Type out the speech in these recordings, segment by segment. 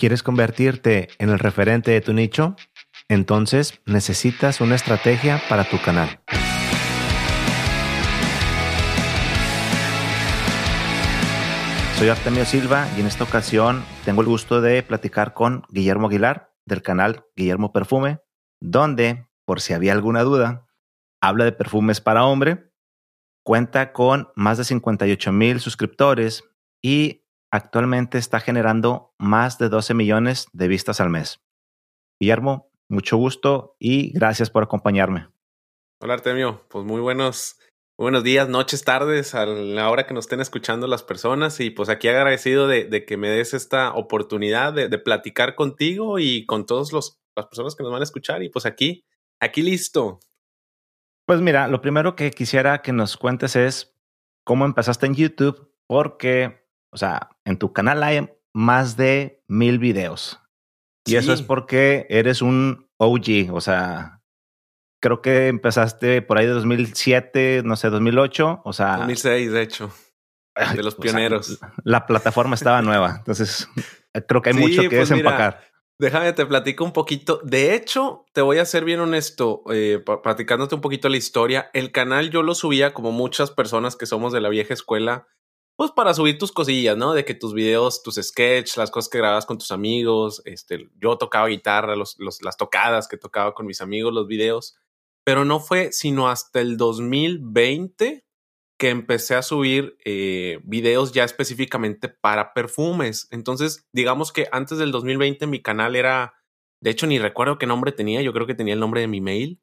¿Quieres convertirte en el referente de tu nicho? Entonces necesitas una estrategia para tu canal. Soy Artemio Silva y en esta ocasión tengo el gusto de platicar con Guillermo Aguilar del canal Guillermo Perfume, donde, por si había alguna duda, habla de perfumes para hombre, cuenta con más de 58 mil suscriptores y actualmente está generando más de 12 millones de vistas al mes. Guillermo, mucho gusto y gracias por acompañarme. Hola Artemio, pues muy buenos, buenos días, noches, tardes, a la hora que nos estén escuchando las personas y pues aquí agradecido de, que me des esta oportunidad de, platicar contigo y con todas las personas que nos van a escuchar y pues aquí, aquí listo. Pues mira, lo primero que quisiera que nos cuentes es cómo empezaste en YouTube, porque o sea, en tu canal hay más de mil videos. Y eso es porque eres un OG, o sea, creo que empezaste por ahí de 2007, no sé, 2008, o sea... 2006, de hecho, de los pioneros. la plataforma estaba nueva, entonces creo que hay mucho que pues desempacar. déjame te platico un poquito. De hecho, te voy a ser bien honesto, eh, platicándote un poquito la historia. El canal yo lo subía como muchas personas que somos de la vieja escuela pues para subir tus cosillas, ¿no? De que tus videos, tus sketches, las cosas que grabas con tus amigos, este, yo tocaba guitarra, los, las tocadas que tocaba con mis amigos, los videos, pero no fue sino hasta el 2020 que empecé a subir eh, videos ya específicamente para perfumes. Entonces, digamos que antes del 2020 mi canal era, de hecho ni recuerdo qué nombre tenía, yo creo que tenía el nombre de mi mail,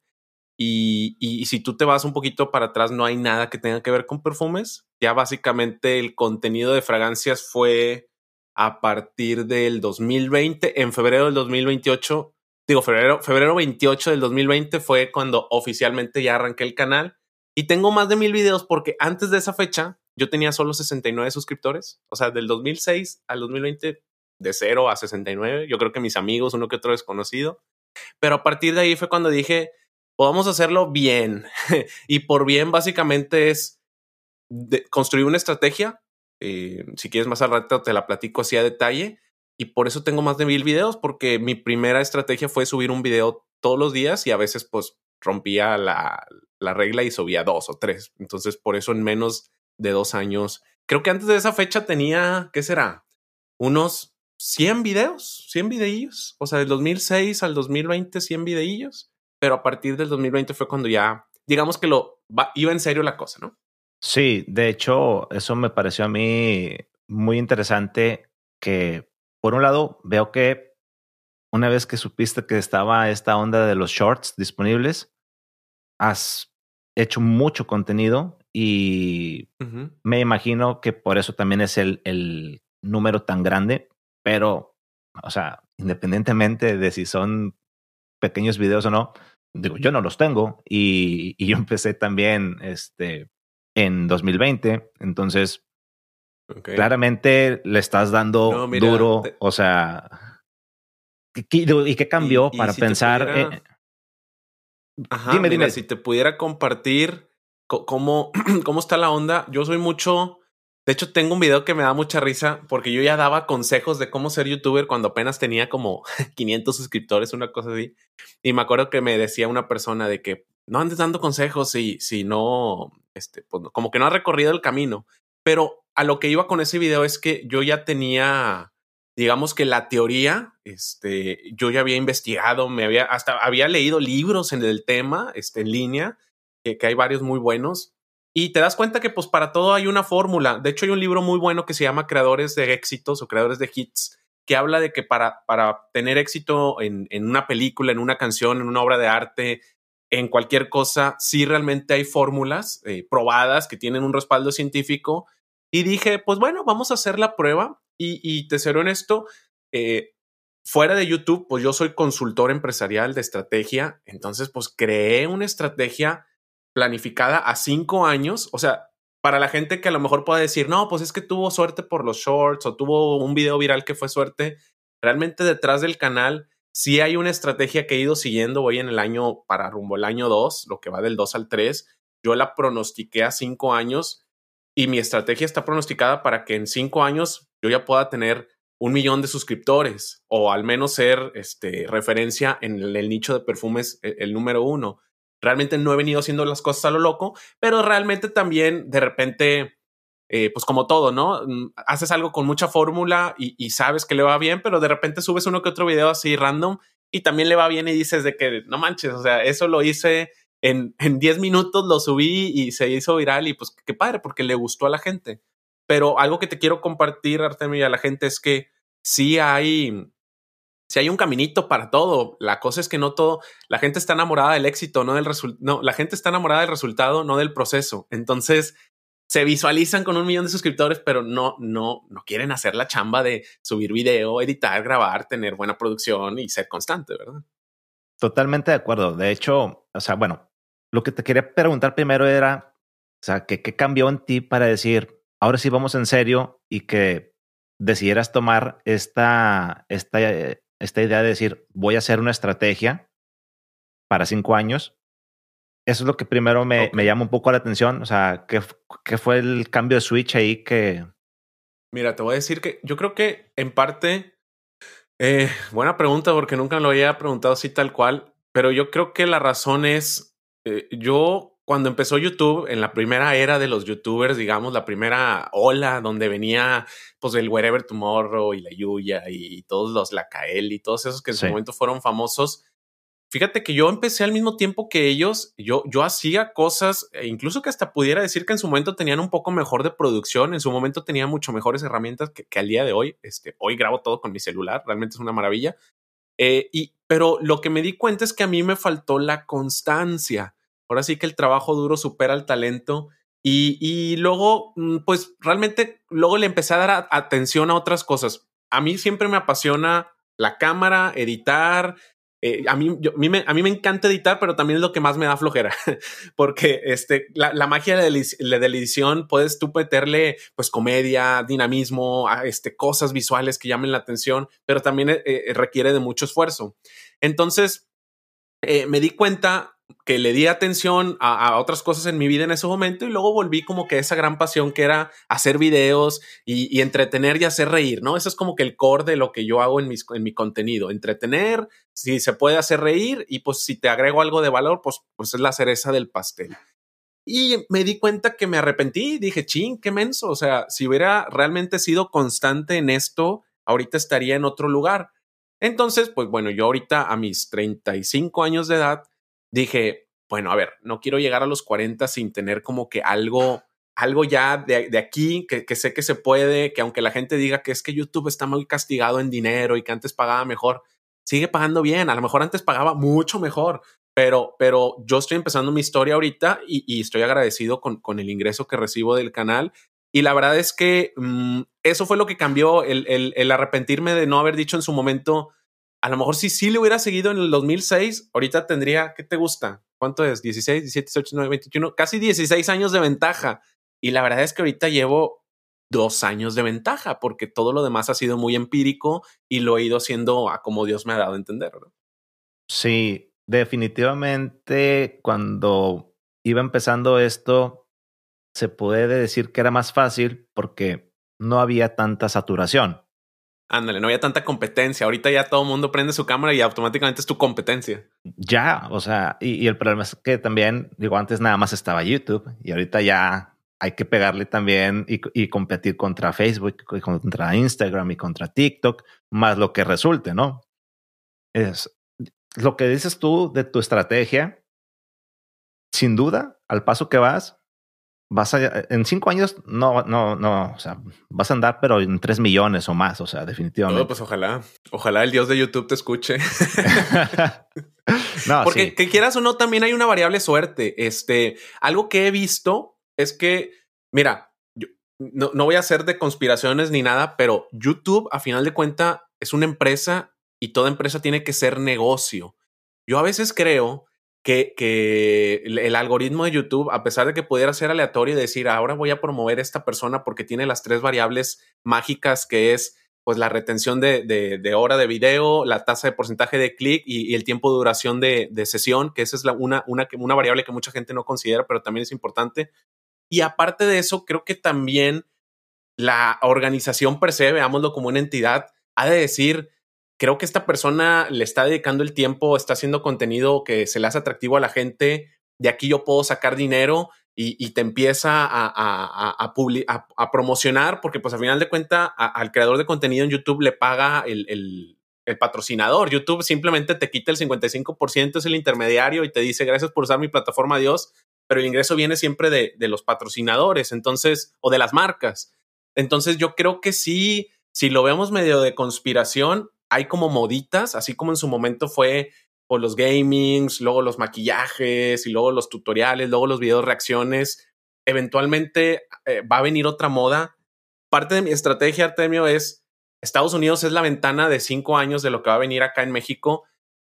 y, si tú te vas un poquito para atrás, no hay nada que tenga que ver con perfumes. Ya básicamente el contenido de fragancias fue a partir del 2020. En febrero del 2028, digo, febrero, febrero 28 del 2020 fue cuando oficialmente ya arranqué el canal. Y tengo más de mil videos porque antes de esa fecha yo tenía solo 69 suscriptores. O sea, del 2006 al 2020, de 0 a 69. Yo creo que mis amigos, uno que otro desconocido. Pero a partir de ahí fue cuando dije, podamos hacerlo bien. y por bien, básicamente es construir una estrategia. Eh, si quieres más al rato, te la platico así a detalle. Y por eso tengo más de mil videos, porque mi primera estrategia fue subir un video todos los días y a veces pues rompía la, la regla y subía dos o tres. Entonces, por eso en menos de dos años, creo que antes de esa fecha tenía, ¿qué será? Unos 100 videos, 100 videillos. O sea, del 2006 al 2020, 100 videillos pero a partir del 2020 fue cuando ya, digamos que lo iba en serio la cosa, ¿no? Sí, de hecho, eso me pareció a mí muy interesante que, por un lado, veo que una vez que supiste que estaba esta onda de los shorts disponibles, has hecho mucho contenido y me imagino que por eso también es el, el número tan grande, pero, o sea, independientemente de si son pequeños videos o no. Digo, yo no los tengo y, y yo empecé también este, en 2020, entonces claramente le estás dando duro, o sea, ¿y qué cambió para pensar? dime, dime. Si te pudiera compartir cómo, cómo está la onda, yo soy mucho de hecho, tengo un video que me da mucha risa porque yo ya daba consejos de cómo ser youtuber cuando apenas tenía como 500 suscriptores, una cosa así. Y me acuerdo que me decía una persona de que no andes dando consejos si, si no, este, pues, como que no ha recorrido el camino. Pero a lo que iba con ese video es que yo ya tenía, digamos que la teoría, este, yo ya había investigado, me había, hasta había leído libros en el tema, este, en línea, que hay varios muy buenos y te das cuenta que pues para todo hay una fórmula. De hecho, hay un libro muy bueno que se llama Creadores de éxitos o Creadores de hits, que habla de que para, para tener éxito en, en una película, en una canción, en una obra de arte, en cualquier cosa, sí realmente hay fórmulas eh, probadas que tienen un respaldo científico. Y dije, pues bueno, vamos a hacer la prueba. Y, te seré honesto, eh, fuera de YouTube, pues yo soy consultor empresarial de estrategia. Entonces, pues creé una estrategia planificada a cinco años. O sea, para la gente que a lo mejor pueda decir, no, pues es que tuvo suerte por los shorts o tuvo un video viral que fue suerte. Realmente detrás del canal sí hay una estrategia que he ido siguiendo. Voy en el año para rumbo el año 2, lo que va del 2 al 3. Yo la pronostiqué a cinco años y mi estrategia está pronosticada para que en cinco años yo ya pueda tener un millón de suscriptores o al menos ser este, referencia en el, nicho de perfumes el, el, número uno. Realmente no he venido haciendo las cosas a lo loco, pero realmente también de repente eh, pues como todo, ¿no? Mm, haces algo con mucha fórmula y, sabes que le va bien, pero de repente subes uno que otro video así random y también le va bien y dices de que no manches, o sea, eso lo hice en, en 10 minutos, lo subí y se hizo viral y pues qué padre, porque le gustó a la gente. Pero algo que te quiero compartir, Artemio, y a la gente es que sí hay, si hay un caminito para todo. La cosa es que no todo, la gente está enamorada del éxito, no del resultado, no, la gente está enamorada del resultado, no del proceso. Entonces, se visualizan con un millón de suscriptores, pero no, no, no quieren hacer la chamba de subir video, editar, grabar, tener buena producción y ser constante, ¿verdad? Totalmente de acuerdo. De hecho, o sea, bueno, lo que te quería preguntar primero era, o sea, ¿qué, qué cambió en ti para decir, ahora sí vamos en serio y que decidieras tomar esta, esta, esta idea de decir, voy a hacer una estrategia para cinco años eso es lo que primero me, me, llama un poco la atención. O sea, ¿qué, ¿qué, fue el cambio de switch ahí que... Mira, te voy a decir que yo creo que en parte, eh, buena pregunta porque nunca lo había preguntado así tal cual, pero yo creo que la razón es, eh, yo cuando empezó YouTube, en la primera era de los YouTubers, digamos, la primera ola donde venía pues el Wherever Tomorrow y la Yuya y, todos los La Kael y todos esos que en su momento fueron famosos, Fíjate que yo empecé al mismo tiempo que ellos, yo, yo hacía cosas, e incluso que hasta pudiera decir que en su momento tenían un poco mejor de producción, en su momento tenía mucho mejores herramientas que, al día de hoy. Este, hoy grabo todo con mi celular, realmente es una maravilla. Eh, y, pero lo que me di cuenta es que a mí me faltó la constancia. Ahora sí que el trabajo duro supera el talento. Y, y luego, mm, pues realmente, luego le empecé a dar atención a otras cosas. A mí siempre me apasiona la cámara, editar, eh, a, mí, a, mí me, encanta editar, pero también es lo que más me da flojera, porque este, la, la magia de la, edición puedes tú meterle pues comedia, dinamismo, este, cosas visuales que llamen la atención, pero también eh, eh, requiere de mucho esfuerzo. Entonces, me di cuenta que le di atención a, otras cosas en mi vida en ese momento y luego volví como que esa gran pasión que era hacer videos y, entretener y hacer reír, ¿no? Eso es como que el core de lo que yo hago en, mis, en mi contenido, entretener, si se puede hacer reír y pues si te agrego algo de valor, pues, pues es la cereza del pastel. Y me di cuenta que me arrepentí, dije, ching, qué menso, o sea, si hubiera realmente sido constante en esto, ahorita estaría en otro lugar. Entonces, pues bueno, yo ahorita a mis 35 años de edad, dije, bueno, a ver, no quiero llegar a los 40 sin tener como que algo, algo ya de, de aquí, que, que, sé que se puede, que aunque la gente diga que es que YouTube está muy castigado en dinero y que antes pagaba mejor, sigue pagando bien, a lo mejor antes pagaba mucho mejor, pero, pero yo estoy empezando mi historia ahorita y, y estoy agradecido con, con, el ingreso que recibo del canal. Y la verdad es que mmm, eso fue lo que cambió, el, el, el arrepentirme de no haber dicho en su momento, a lo mejor si sí le hubiera seguido en el 2006, ahorita tendría, ¿qué te gusta? ¿Cuánto es? 16, 17, 18, 19, 21, casi 16 años de ventaja. Y la verdad es que ahorita llevo dos años de ventaja porque todo lo demás ha sido muy empírico y lo he ido haciendo a como Dios me ha dado a entender. Sí, definitivamente cuando iba empezando esto, se puede decir que era más fácil porque no había tanta saturación. Ándale, no había tanta competencia. Ahorita ya todo el mundo prende su cámara y automáticamente es tu competencia. Ya, o sea, y, el problema es que también, digo, antes nada más estaba YouTube y ahorita ya hay que pegarle también y, competir contra Facebook, contra Instagram y contra TikTok, más lo que resulte, ¿no? Es lo que dices tú de tu estrategia, sin duda, al paso que vas, vas a, en cinco años, no, no, no, o sea, vas a andar, pero en tres millones o más, o sea, definitivamente. pues ojalá, ojalá el Dios de YouTube te escuche. no, Porque que quieras o no, también hay una variable suerte. Este, algo que he visto es que, mira, yo, no, no voy a hacer de conspiraciones ni nada, pero YouTube, a final de cuenta, es una empresa y toda empresa tiene que ser negocio. Yo a veces creo que, el algoritmo de YouTube, a pesar de que pudiera ser aleatorio y decir, ahora voy a promover a esta persona porque tiene las tres variables mágicas que es pues la retención de, de, hora de video, la tasa de porcentaje de clic y, el tiempo de duración de, de, sesión, que esa es una, una, una variable que mucha gente no considera, pero también es importante. Y aparte de eso, creo que también la organización per se, veámoslo como una entidad, ha de decir, creo que esta persona le está dedicando el tiempo, está haciendo contenido que se le hace atractivo a la gente, de aquí yo puedo sacar dinero y, te empieza a, a, a, promocionar, porque pues al final de cuenta al creador de contenido en YouTube le paga el, el, el, patrocinador. YouTube simplemente te quita el 55%, es el intermediario y te dice gracias por usar mi plataforma, adiós, pero el ingreso viene siempre de, de los patrocinadores, entonces, o de las marcas. Entonces yo creo que sí, si lo vemos medio de conspiración, hay como moditas, así como en su momento fue por los gamings, luego los maquillajes y luego los tutoriales, luego los videos reacciones. Eventualmente eh, va a venir otra moda. Parte de mi estrategia, Artemio, es Estados Unidos es la ventana de cinco años de lo que va a venir acá en México.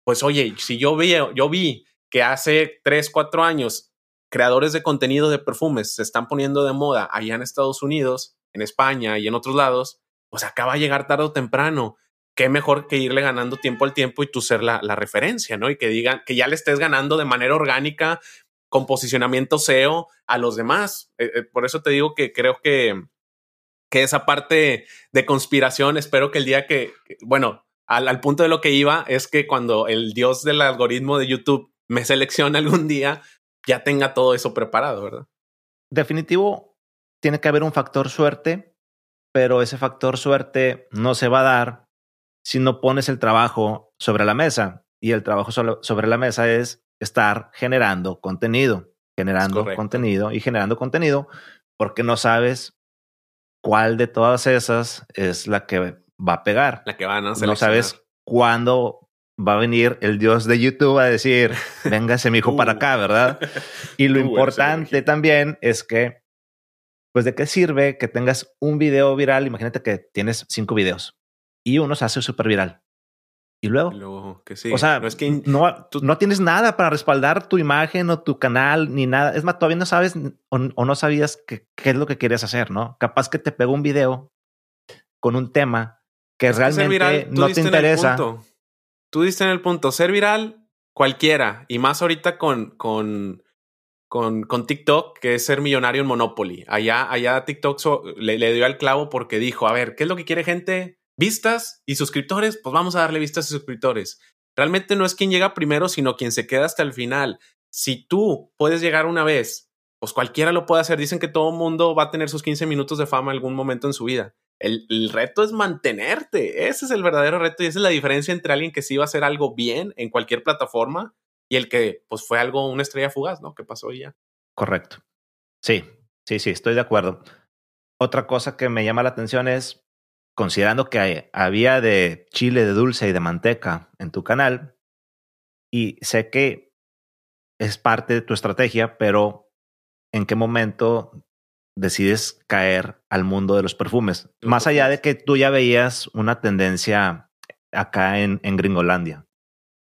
Pues oye, si yo vi, yo vi que hace tres, cuatro años creadores de contenido de perfumes se están poniendo de moda allá en Estados Unidos, en España y en otros lados, pues acá va a llegar tarde o temprano qué mejor que irle ganando tiempo al tiempo y tú ser la, referencia, ¿no? Y que digan que ya le estés ganando de manera orgánica con posicionamiento SEO a los demás. Eh, eh, por eso te digo que creo que, que esa parte de conspiración, espero que el día que, bueno, al, al, punto de lo que iba es que cuando el dios del algoritmo de YouTube me seleccione algún día, ya tenga todo eso preparado, ¿verdad? Definitivo, tiene que haber un factor suerte, pero ese factor suerte no se va a dar si no pones el trabajo sobre la mesa. Y el trabajo sobre la mesa es estar generando contenido, generando contenido y generando contenido porque no sabes cuál de todas esas es la que va a pegar. La que van a No sabes cuándo va a venir el dios de YouTube a decir, véngase mi hijo para acá, ¿verdad? Y lo uh, importante también es que, pues, ¿de qué sirve que tengas un video viral? Imagínate que tienes cinco videos y uno se hace súper viral. Y luego, que sí. o sea, no, es que no, no, tienes nada para respaldar tu imagen o tu canal ni nada. Es más, todavía no sabes o, no sabías qué es lo que querías hacer, ¿no? Capaz que te pegó un video con un tema que realmente no te interesa. Tú diste en el punto. Ser viral, cualquiera. Y más ahorita con, con, con, con TikTok, que es ser millonario en Monopoly. Allá, allá TikTok le, le dio al clavo porque dijo, a ver, ¿qué es lo que quiere gente? Vistas y suscriptores, pues vamos a darle vistas y suscriptores. Realmente no es quien llega primero, sino quien se queda hasta el final. Si tú puedes llegar una vez, pues cualquiera lo puede hacer. Dicen que todo mundo va a tener sus 15 minutos de fama algún momento en su vida. El, reto es mantenerte. Ese es el verdadero reto y esa es la diferencia entre alguien que sí va a hacer algo bien en cualquier plataforma y el que pues fue algo, una estrella fugaz, ¿no? Que pasó ya. Correcto. Sí, sí, sí, estoy de acuerdo. Otra cosa que me llama la atención es considerando que había de chile de dulce y de manteca en tu canal, y sé que es parte de tu estrategia, pero ¿en qué momento decides caer al mundo de los perfumes? Más allá de que tú ya veías una tendencia acá en, en Gringolandia.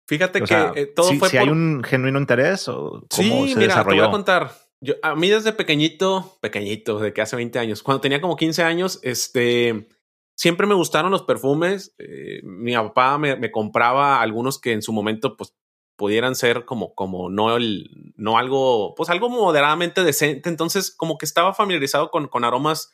Fíjate que eh, todo si, fue si hay un genuino interés o cómo sí, mira, Te voy a contar. Yo, a mí desde pequeñito, pequeñito, de que hace 20 años, cuando tenía como 15 años, este, siempre me gustaron los perfumes. Eh, mi papá me, compraba algunos que en su momento, pues, pudieran ser como, como no el, no algo, pues algo moderadamente decente. Entonces, como que estaba familiarizado con, con aromas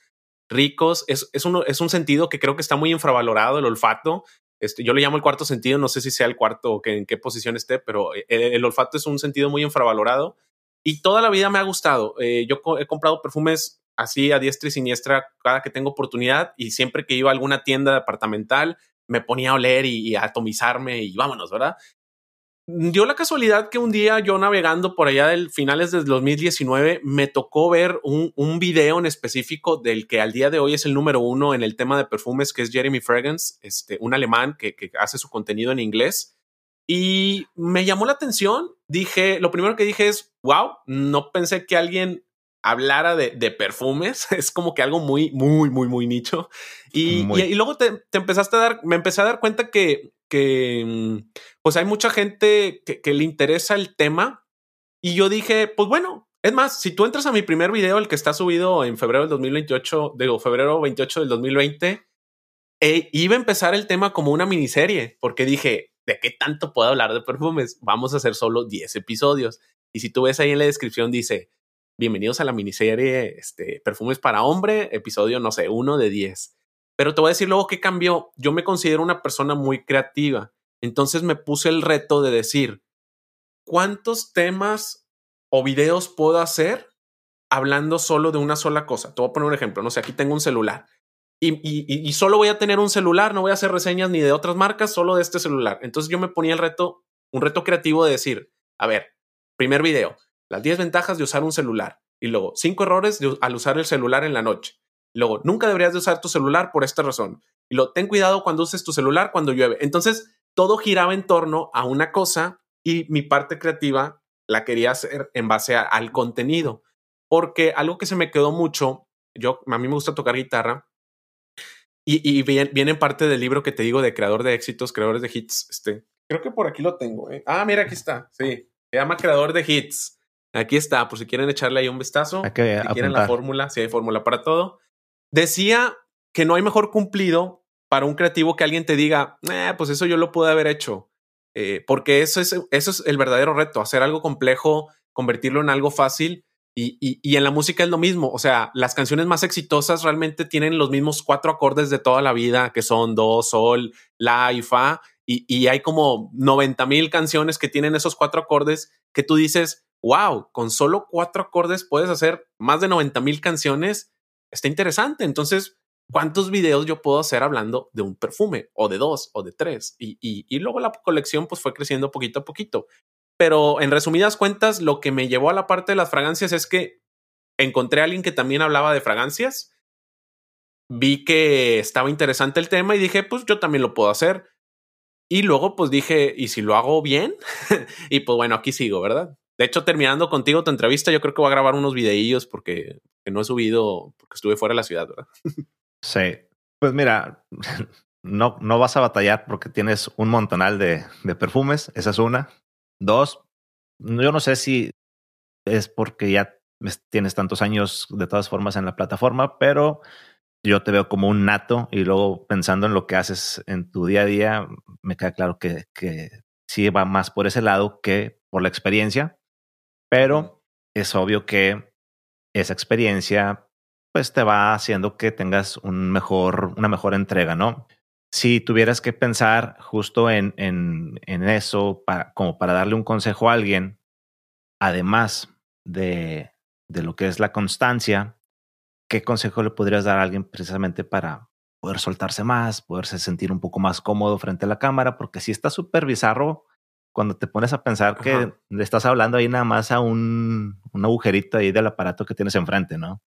ricos. Es, es, uno, es un sentido que creo que está muy infravalorado, el olfato. Este, yo le llamo el cuarto sentido, no sé si sea el cuarto o que, en qué posición esté, pero el, el, olfato es un sentido muy infravalorado y toda la vida me ha gustado. Eh, yo he comprado perfumes así a diestra y siniestra cada que tengo oportunidad y siempre que iba a alguna tienda departamental me ponía a oler y, a atomizarme y vámonos, ¿verdad? Dio la casualidad que un día yo navegando por allá del finales del 2019 me tocó ver un, un video en específico del que al día de hoy es el número uno en el tema de perfumes, que es Jeremy Fragrance, este, un alemán que, que hace su contenido en inglés. Y me llamó la atención. Dije, lo primero que dije es, wow, no pensé que alguien hablara de, de, perfumes, es como que algo muy, muy, muy, muy nicho. Y, y, luego te, te, empezaste a dar, me empecé a dar cuenta que, que mm, pues hay mucha gente que, que, le interesa el tema. Y yo dije, pues bueno, es más, si tú entras a mi primer video, el que está subido en febrero del 2028, digo, febrero 28 del 2020, e iba a empezar el tema como una miniserie, porque dije, ¿de qué tanto puedo hablar de perfumes? Vamos a hacer solo 10 episodios. Y si tú ves ahí en la descripción, dice bienvenidos a la miniserie este, Perfumes para Hombre, episodio, no sé, uno de 10. Pero te voy a decir luego que cambió. Yo me considero una persona muy creativa. Entonces me puse el reto de decir, ¿cuántos temas o videos puedo hacer hablando solo de una sola cosa? Te voy a poner un ejemplo. No sé, aquí tengo un celular. Y, solo voy a tener un celular, no voy a hacer reseñas ni de otras marcas, solo de este celular. Entonces yo me ponía el reto, un reto creativo de decir, a ver, primer video, las 10 ventajas de usar un celular. Y luego, 5 errores al usar el celular en la noche. luego, nunca deberías de usar tu celular por esta razón. Y luego, ten cuidado cuando uses tu celular cuando llueve. Entonces, todo giraba en torno a una cosa y mi parte creativa la quería hacer en base al contenido. Porque algo que se me quedó mucho, yo, a mí me gusta tocar guitarra y, y viene, parte del libro que te digo de creador de éxitos, creadores de hits. Este, creo que por aquí lo tengo. ¿eh? Ah, mira, aquí está. Sí, se llama creador de hits. Aquí está, por si quieren echarle ahí un vistazo. si quieren la fórmula, si hay fórmula para todo. Decía que no hay mejor cumplido para un creativo que alguien te diga, eh, pues eso yo lo pude haber hecho. Eh, porque eso es, eso es el verdadero reto, hacer algo complejo, convertirlo en algo fácil. Y, y, en la música es lo mismo. O sea, las canciones más exitosas realmente tienen los mismos cuatro acordes de toda la vida, que son do, sol, la y fa. Y, y hay como 90 mil canciones que tienen esos cuatro acordes que tú dices, wow, con solo cuatro acordes puedes hacer más de 90 mil canciones. Está interesante. Entonces, ¿cuántos videos yo puedo hacer hablando de un perfume o de dos o de tres? Y, y, luego la colección pues fue creciendo poquito a poquito. Pero en resumidas cuentas, lo que me llevó a la parte de las fragancias es que encontré a alguien que también hablaba de fragancias. Vi que estaba interesante el tema y dije, pues yo también lo puedo hacer. Y luego pues dije, ¿y si lo hago bien? y pues bueno, aquí sigo, ¿verdad? De hecho, terminando contigo tu entrevista, yo creo que voy a grabar unos videillos porque no he subido, porque estuve fuera de la ciudad, ¿verdad? Sí. Pues mira, no, no vas a batallar porque tienes un montonal de, de perfumes. Esa es una. Dos, yo no sé si es porque ya tienes tantos años de todas formas en la plataforma, pero yo te veo como un nato y luego pensando en lo que haces en tu día a día, me queda claro que, que sí va más por ese lado que por la experiencia pero es obvio que esa experiencia pues te va haciendo que tengas un mejor, una mejor entrega, ¿no? Si tuvieras que pensar justo en, en, eso, para, como para darle un consejo a alguien, además de, de lo que es la constancia, ¿qué consejo le podrías dar a alguien precisamente para poder soltarse más, poderse sentir un poco más cómodo frente a la cámara? Porque si está súper bizarro cuando te pones a pensar que le estás hablando ahí nada más a un, un agujerito ahí del aparato que tienes enfrente, ¿no?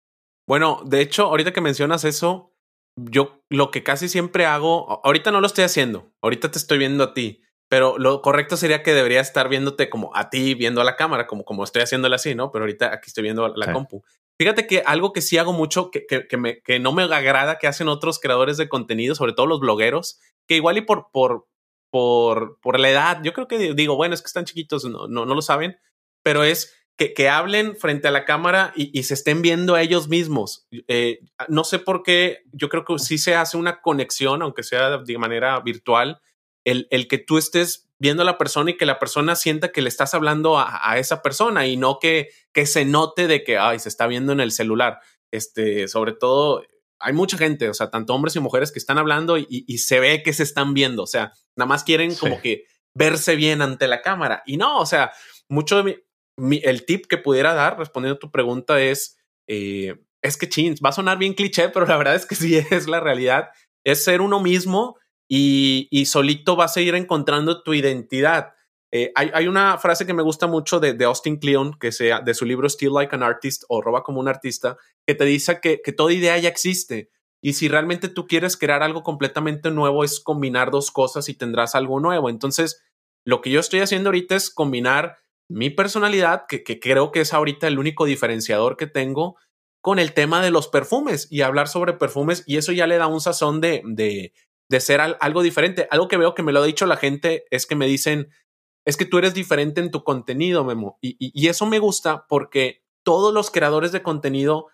Bueno, de hecho, ahorita que mencionas eso, yo lo que casi siempre hago, ahorita no lo estoy haciendo, ahorita te estoy viendo a ti, pero lo correcto sería que debería estar viéndote como a ti, viendo a la cámara, como, como estoy haciéndole así, ¿no? Pero ahorita aquí estoy viendo la compu. Fíjate que algo que sí hago mucho, que, que, que, me, que no me agrada que hacen otros creadores de contenido, sobre todo los blogueros, que igual y por, por, por, por la edad. Yo creo que digo, bueno, es que están chiquitos, no, no, lo saben, pero es que, que, hablen frente a la cámara y, y se estén viendo a ellos mismos. Eh, no sé por qué, yo creo que sí se hace una conexión, aunque sea de manera virtual, el, el que tú estés viendo a la persona y que la persona sienta que le estás hablando a, a, esa persona y no que, que se note de que, ay, se está viendo en el celular. Este, sobre todo, hay mucha gente, o sea, tanto hombres y mujeres que están hablando y, se ve que se están viendo, o sea, nada más quieren como que verse bien ante la cámara. Y no, o sea, mucho de mi, el tip que pudiera dar respondiendo a tu pregunta es, eh, es que chins, va a sonar bien cliché, pero la verdad es que sí es la realidad, es ser uno mismo y, y solito vas a ir encontrando tu identidad. Eh, hay, una frase que me gusta mucho de, Austin Kleon, que sea de su libro Still Like an Artist o Roba como un artista, que te dice que, que toda idea ya existe. Y si realmente tú quieres crear algo completamente nuevo, es combinar dos cosas y tendrás algo nuevo. Entonces, lo que yo estoy haciendo ahorita es combinar mi personalidad, que, creo que es ahorita el único diferenciador que tengo, con el tema de los perfumes y hablar sobre perfumes. Y eso ya le da un sazón de, de, de ser algo diferente. Algo que veo que me lo ha dicho la gente es que me dicen, es que tú eres diferente en tu contenido, Memo. Y, eso me gusta porque todos los creadores de contenido,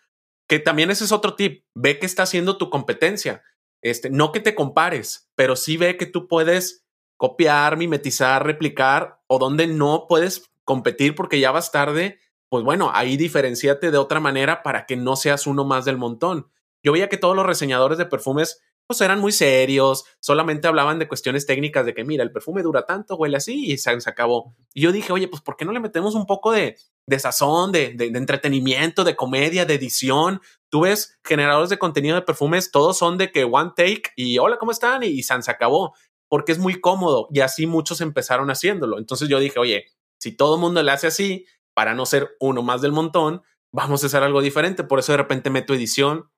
que también ese es otro tip, ve que está haciendo tu competencia. Este, no que te compares, pero sí ve que tú puedes copiar, mimetizar, replicar o donde no puedes competir porque ya vas tarde. pues bueno, ahí diferenciate de otra manera para que no seas uno más del montón. Yo veía que todos los reseñadores de perfumes eran muy serios, solamente hablaban de cuestiones técnicas de que mira, el perfume dura tanto, huele así y se, acabó. Y yo dije, oye, pues ¿por qué no le metemos un poco de, de sazón, de, de, entretenimiento, de comedia, de edición? Tú ves generadores de contenido de perfumes, todos son de que one take y hola, ¿cómo están? Y, y se acabó, porque es muy cómodo y así muchos empezaron haciéndolo. Entonces yo dije, oye, si todo el mundo le hace así, para no ser uno más del montón, vamos a hacer algo diferente. Por eso de repente meto edición.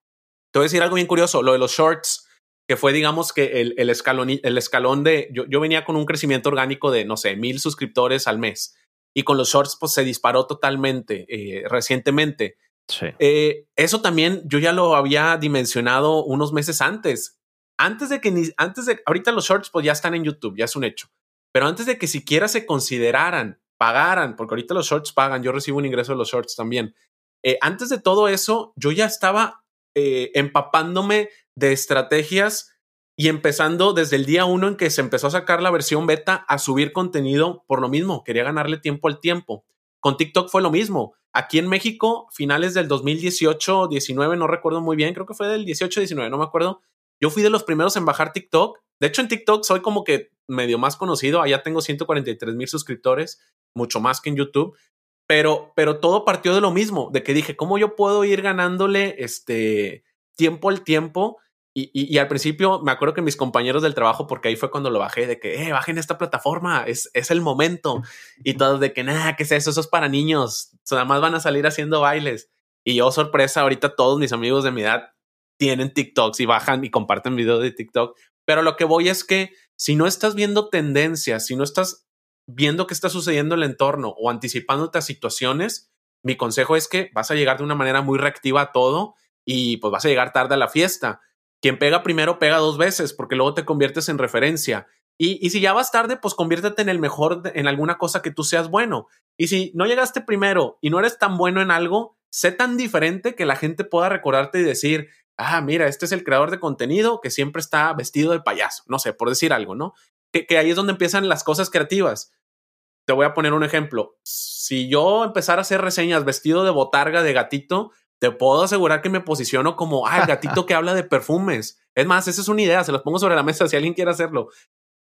Te voy a decir algo bien curioso, lo de los shorts que fue, digamos, que el, el, escalón, el escalón de, yo, yo, venía con un crecimiento orgánico de, no sé, mil suscriptores al mes. Y con los shorts, pues se disparó totalmente eh, recientemente. Sí. Eh, eso también yo ya lo había dimensionado unos meses antes. Antes de que ni, antes de, ahorita los shorts pues ya están en YouTube, ya es un hecho. Pero antes de que siquiera se consideraran, pagaran, porque ahorita los shorts pagan, yo recibo un ingreso de los shorts también. Eh, antes de todo eso, yo ya estaba eh, empapándome de estrategias y empezando desde el día uno en que se empezó a sacar la versión beta a subir contenido por lo mismo, quería ganarle tiempo al tiempo. Con TikTok fue lo mismo. Aquí en México, finales del 2018, 19, no recuerdo muy bien, creo que fue del 18, 19, no me acuerdo. Yo fui de los primeros en bajar TikTok. De hecho, en TikTok soy como que medio más conocido. Allá tengo 143 mil suscriptores, mucho más que en YouTube. Pero, pero todo partió de lo mismo, de que dije, ¿cómo yo puedo ir ganándole este tiempo al tiempo? Y, al principio me acuerdo que mis compañeros del trabajo, porque ahí fue cuando lo bajé, de que, eh, bajen esta plataforma, es, es el momento. Y todos de que, nada, ¿qué es eso? Eso es para niños. Nada más van a salir haciendo bailes. Y yo, sorpresa, ahorita todos mis amigos de mi edad tienen TikToks y bajan y comparten videos de TikTok. Pero lo que voy es que si no estás viendo tendencias, si no estás viendo qué está sucediendo en el entorno o anticipándote a situaciones, mi consejo es que vas a llegar de una manera muy reactiva a todo y pues vas a llegar tarde a la fiesta. Quien pega primero pega dos veces porque luego te conviertes en referencia. Y, y si ya vas tarde, pues conviértete en el mejor en alguna cosa que tú seas bueno. Y si no llegaste primero y no eres tan bueno en algo, sé tan diferente que la gente pueda recordarte y decir, ah, mira, este es el creador de contenido que siempre está vestido de payaso. No sé, por decir algo, ¿no? Que, que ahí es donde empiezan las cosas creativas te voy a poner un ejemplo. Si yo empezara a hacer reseñas vestido de botarga de gatito, te puedo asegurar que me posiciono como, ah, el gatito que habla de perfumes. Es más, esa es una idea, se las pongo sobre la mesa si alguien quiere hacerlo,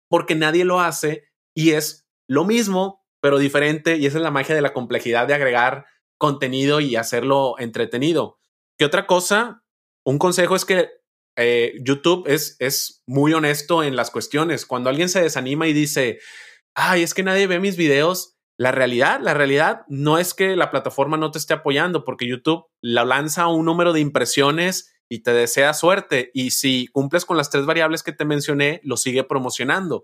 porque nadie lo hace y es lo mismo, pero diferente y esa es la magia de la complejidad de agregar contenido y hacerlo entretenido. ¿Qué otra cosa? Un consejo es que eh, YouTube es, es muy honesto en las cuestiones. Cuando alguien se desanima y dice, ay, es que nadie ve mis videos. La realidad, la realidad no es que la plataforma no te esté apoyando porque YouTube la lanza un número de impresiones y te desea suerte. Y si cumples con las tres variables que te mencioné, lo sigue promocionando.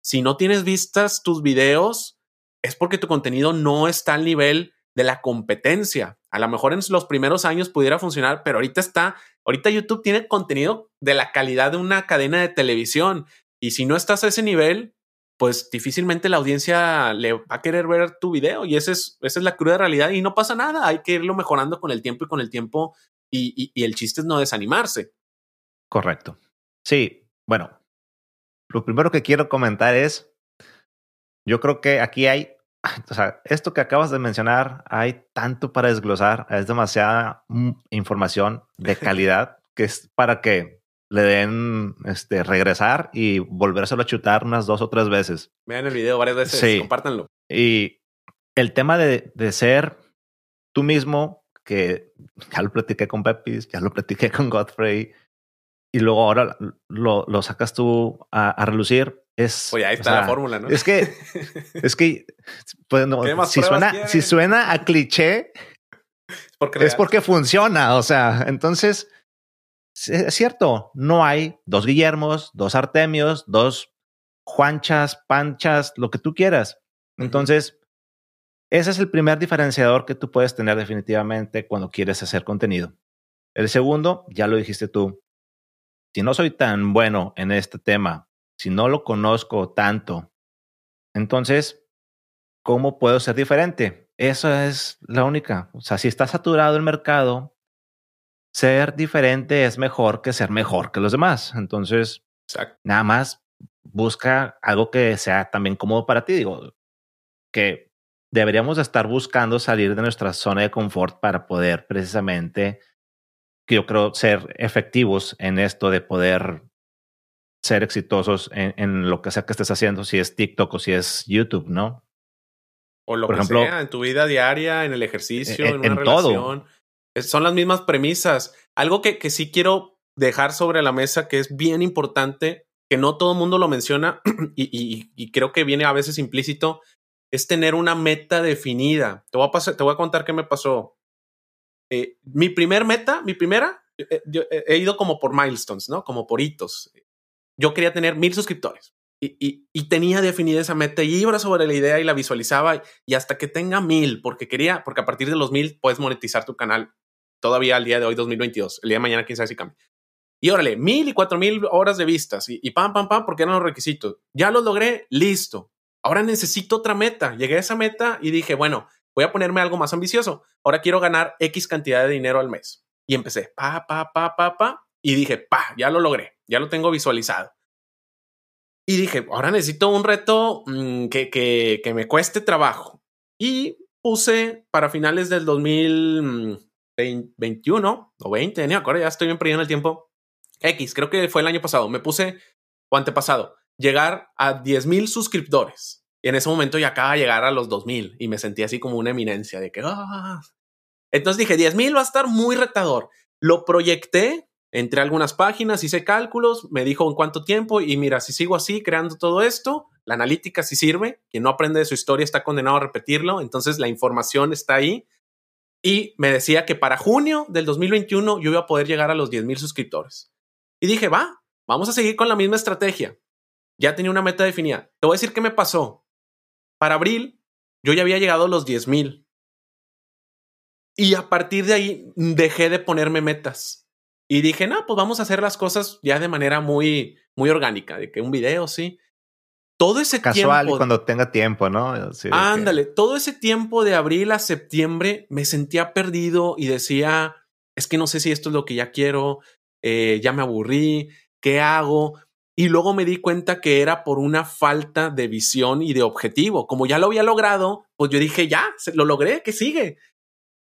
Si no tienes vistas tus videos, es porque tu contenido no está al nivel de la competencia. A lo mejor en los primeros años pudiera funcionar, pero ahorita está, ahorita YouTube tiene contenido de la calidad de una cadena de televisión. Y si no estás a ese nivel, pues difícilmente la audiencia le va a querer ver tu video y esa es, esa es la cruda realidad y no pasa nada, hay que irlo mejorando con el tiempo y con el tiempo y, y, el chiste es no desanimarse. Correcto. Sí, bueno, lo primero que quiero comentar es, yo creo que aquí hay, o sea, esto que acabas de mencionar, hay tanto para desglosar, es demasiada información de calidad que es para que le den este, regresar y volvérselo a chutar unas dos o tres veces. Vean el video varias veces, sí. compártanlo. Y el tema de, de, ser tú mismo, que ya lo platiqué con Pepis, ya lo platiqué con Godfrey, y luego ahora lo, lo sacas tú a, a, relucir, es... Oye, ahí está o sea, la fórmula, ¿no? Es que, es que, pues no, si, suena, si suena a cliché, porque es porque funciona, o sea, entonces es cierto, no hay dos Guillermos, dos Artemios, dos Juanchas, Panchas, lo que tú quieras. Entonces, ese es el primer diferenciador que tú puedes tener definitivamente cuando quieres hacer contenido. El segundo, ya lo dijiste tú, si no soy tan bueno en este tema, si no lo conozco tanto, entonces, ¿cómo puedo ser diferente? Esa es la única. O sea, si está saturado el mercado, ser diferente es mejor que ser mejor que los demás. Entonces, Exacto. nada más busca algo que sea también cómodo para ti. Digo, que deberíamos estar buscando salir de nuestra zona de confort para poder precisamente, que yo creo, ser efectivos en esto de poder ser exitosos en, lo que sea que estés haciendo, si es TikTok o si es YouTube, ¿no? O lo Por que ejemplo, sea, en tu vida diaria, en el ejercicio, en, una relación. Son las mismas premisas. Algo que, que sí quiero dejar sobre la mesa que es bien importante, que no todo el mundo lo menciona y, y, creo que viene a veces implícito, es tener una meta definida. Te voy a, te voy a contar qué me pasó. Eh, mi primer meta, mi primera, eh, yo he ido como por milestones, ¿no? Como por hitos. Yo quería tener mil suscriptores y, y, tenía definida esa meta y iba sobre la idea y la visualizaba y hasta que tenga mil, porque quería, porque a partir de los mil puedes monetizar tu canal todavía al día de hoy, 2022. El día de mañana, quién sabe si cambia. Y órale, mil y cuatro mil horas de vistas y, y pam, pam, pam, porque eran los requisitos. Ya los logré, listo. Ahora necesito otra meta. Llegué a esa meta y dije, bueno, voy a ponerme algo más ambicioso. Ahora quiero ganar X cantidad de dinero al mes. Y empecé, pa, pa, pa, pa, pa. Y dije, pa, ya lo logré, ya lo tengo visualizado. Y dije, ahora necesito un reto mm, que, que, que, me cueste trabajo. Y puse para finales del 2021 o 20, no acuerdo, ya estoy bien perdido en el tiempo. X, creo que fue el año pasado. Me puse, o antepasado, llegar a 10 mil suscriptores. Y en ese momento ya acaba de llegar a los 2000 y me sentí así como una eminencia de que. Ah". Entonces dije: 10 mil va a estar muy retador. Lo proyecté, entre algunas páginas, hice cálculos, me dijo en cuánto tiempo. Y mira, si sigo así creando todo esto, la analítica sí sirve. Quien no aprende de su historia está condenado a repetirlo. Entonces la información está ahí. Y me decía que para junio del 2021 yo iba a poder llegar a los 10 mil suscriptores. Y dije: Va, vamos a seguir con la misma estrategia ya tenía una meta definida. Te voy a decir qué me pasó. Para abril, yo ya había llegado a los 10 mil. Y a partir de ahí dejé de ponerme metas. Y dije, no, pues vamos a hacer las cosas ya de manera muy, muy orgánica, de que un video, sí. Todo ese Casual tiempo. cuando tenga tiempo, ¿no? ándale, todo ese tiempo de abril a septiembre me sentía perdido y decía, es que no sé si esto es lo que ya quiero, eh, ya me aburrí, ¿qué hago? Y luego me di cuenta que era por una falta de visión y de objetivo. Como ya lo había logrado, pues yo dije, ya, lo logré, ¿qué sigue?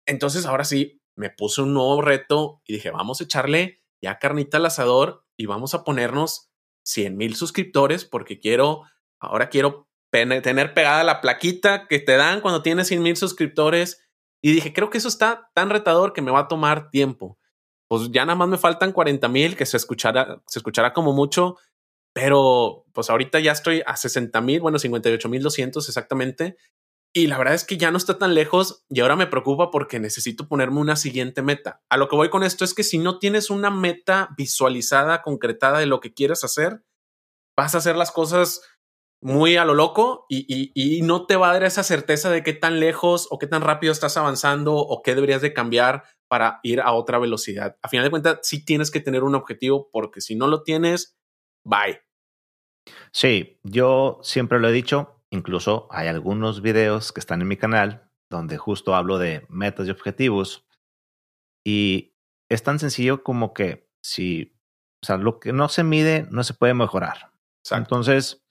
Entonces ahora sí, me puse un nuevo reto y dije, vamos a echarle ya carnita al asador y vamos a ponernos 100 mil suscriptores porque quiero, ahora quiero tener pegada la plaquita que te dan cuando tienes 100 mil suscriptores. Y dije, creo que eso está tan retador que me va a tomar tiempo. Pues ya nada más me faltan 40 mil, que se escuchará, se escuchará como mucho, pero pues ahorita ya estoy a 60 mil, bueno, 58 mil 200 exactamente. Y la verdad es que ya no está tan lejos y ahora me preocupa porque necesito ponerme una siguiente meta. A lo que voy con esto es que si no tienes una meta visualizada, concretada de lo que quieres hacer, vas a hacer las cosas muy a lo loco y, y, no te va a dar esa certeza de qué tan lejos o qué tan rápido estás avanzando o qué deberías de cambiar para ir a otra velocidad. A final de cuentas, sí tienes que tener un objetivo porque si no lo tienes, bye. Sí, yo siempre lo he dicho, incluso hay algunos videos que están en mi canal donde justo hablo de metas y objetivos y es tan sencillo como que si, o sea, lo que no se mide no se puede mejorar. Entonces,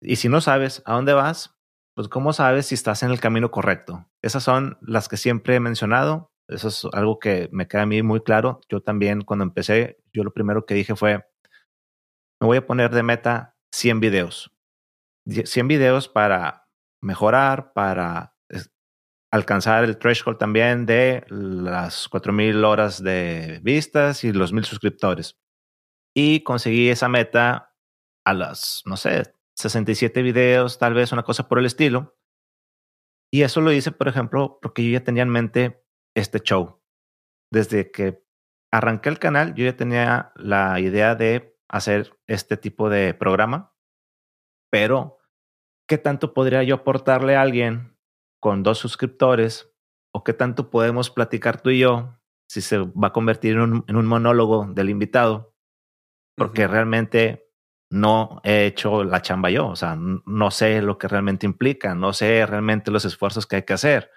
y si no sabes a dónde vas, pues cómo sabes si estás en el camino correcto. Esas son las que siempre he mencionado. Eso es algo que me queda a mí muy claro. Yo también cuando empecé, yo lo primero que dije fue, me voy a poner de meta 100 videos. 100 videos para mejorar, para alcanzar el threshold también de las 4.000 horas de vistas y los 1.000 suscriptores. Y conseguí esa meta a las, no sé, 67 videos, tal vez una cosa por el estilo. Y eso lo hice, por ejemplo, porque yo ya tenía en mente este show. Desde que arranqué el canal, yo ya tenía la idea de hacer este tipo de programa, pero ¿qué tanto podría yo aportarle a alguien con dos suscriptores? ¿O qué tanto podemos platicar tú y yo si se va a convertir en un, en un monólogo del invitado? Porque realmente no he hecho la chamba yo, o sea, no sé lo que realmente implica, no sé realmente los esfuerzos que hay que hacer.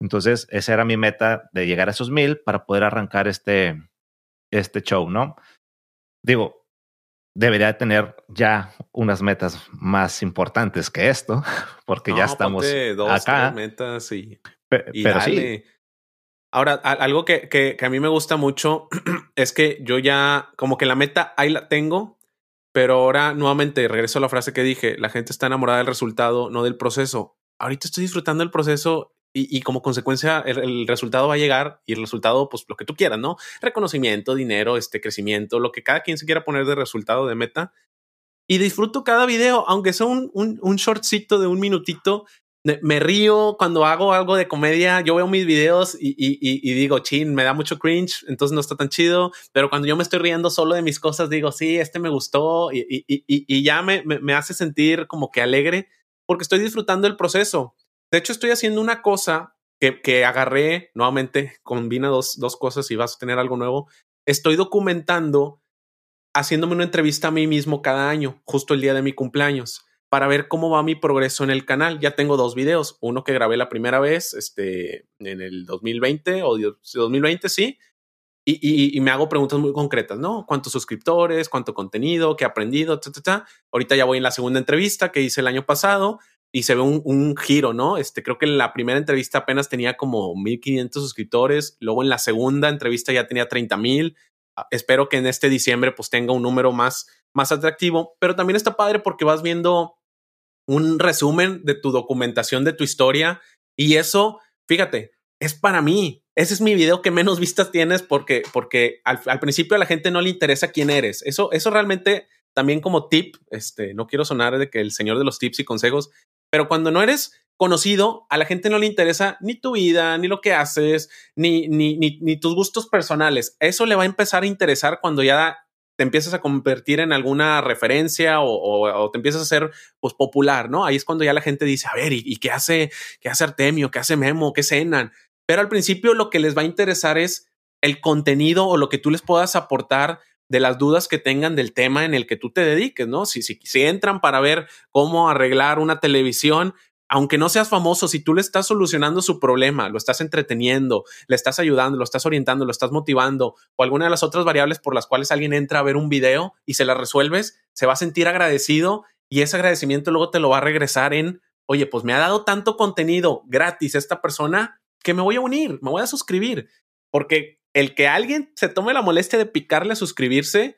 Entonces, esa era mi meta de llegar a esos mil para poder arrancar este, este show, ¿no? digo, debería tener ya unas metas más importantes que esto, porque ya estamos dos, acá. metas y, pero sí. Ahora, algo que, que, a mí me gusta mucho es que yo ya, como que la meta ahí la tengo, pero ahora nuevamente regreso a la frase que dije, la gente está enamorada del resultado, no del proceso. Ahorita estoy disfrutando el proceso y, como consecuencia el, resultado va a llegar y el resultado, pues lo que tú quieras, ¿no? Reconocimiento, dinero, este crecimiento, lo que cada quien se quiera poner de resultado, de meta. Y disfruto cada video, aunque sea un, un, un shortcito de un minutito, me río cuando hago algo de comedia. Yo veo mis videos y, y, digo, chin, me da mucho cringe, entonces no está tan chido. Pero cuando yo me estoy riendo solo de mis cosas, digo, sí, este me gustó y, ya me, me, me, hace sentir como que alegre porque estoy disfrutando el proceso. De hecho, estoy haciendo una cosa que, que agarré nuevamente, combina dos, dos cosas y vas a tener algo nuevo. Estoy documentando, haciéndome una entrevista a mí mismo cada año, justo el día de mi cumpleaños, para ver cómo va mi progreso en el canal. Ya tengo dos videos, uno que grabé la primera vez, este, en el 2020 o 2020, sí, y, y, me hago preguntas muy concretas, ¿no? ¿Cuántos suscriptores? ¿Cuánto contenido? ¿Qué he aprendido? Ahorita ya voy en la segunda entrevista que hice el año pasado y se ve un, giro, ¿no? Este, creo que en la primera entrevista apenas tenía como 1500 suscriptores, luego en la segunda entrevista ya tenía 30 mil. Ah, espero que en este diciembre pues tenga un número más, más atractivo, pero también está padre porque vas viendo un resumen de tu documentación, de tu historia y eso, fíjate, es para mí. Ese es mi video que menos vistas tienes porque, porque al, al principio a la gente no le interesa quién eres. Eso, eso realmente también como tip, este, no quiero sonar de que el señor de los tips y consejos, pero cuando no eres conocido, a la gente no le interesa ni tu vida, ni lo que haces, ni, tus gustos personales. Eso le va a empezar a interesar cuando ya te empiezas a convertir en alguna referencia o, te empiezas a ser pues popular, ¿no? Ahí es cuando ya la gente dice, a ver, ¿y, qué hace, qué hace Artemio? ¿Qué hace Memo? ¿Qué cenan? Pero al principio lo que les va a interesar es el contenido o lo que tú les puedas aportar de las dudas que tengan del tema en el que tú te dediques, ¿no? Si, si, si entran para ver cómo arreglar una televisión, aunque no seas famoso, si tú le estás solucionando su problema, lo estás entreteniendo, le estás ayudando, lo estás orientando, lo estás motivando, o alguna de las otras variables por las cuales alguien entra a ver un video y se la resuelves, se va a sentir agradecido y ese agradecimiento luego te lo va a regresar en, oye, pues me ha dado tanto contenido gratis esta persona que me voy a unir, me voy a suscribir, porque el que alguien se tome la molestia de picarle a suscribirse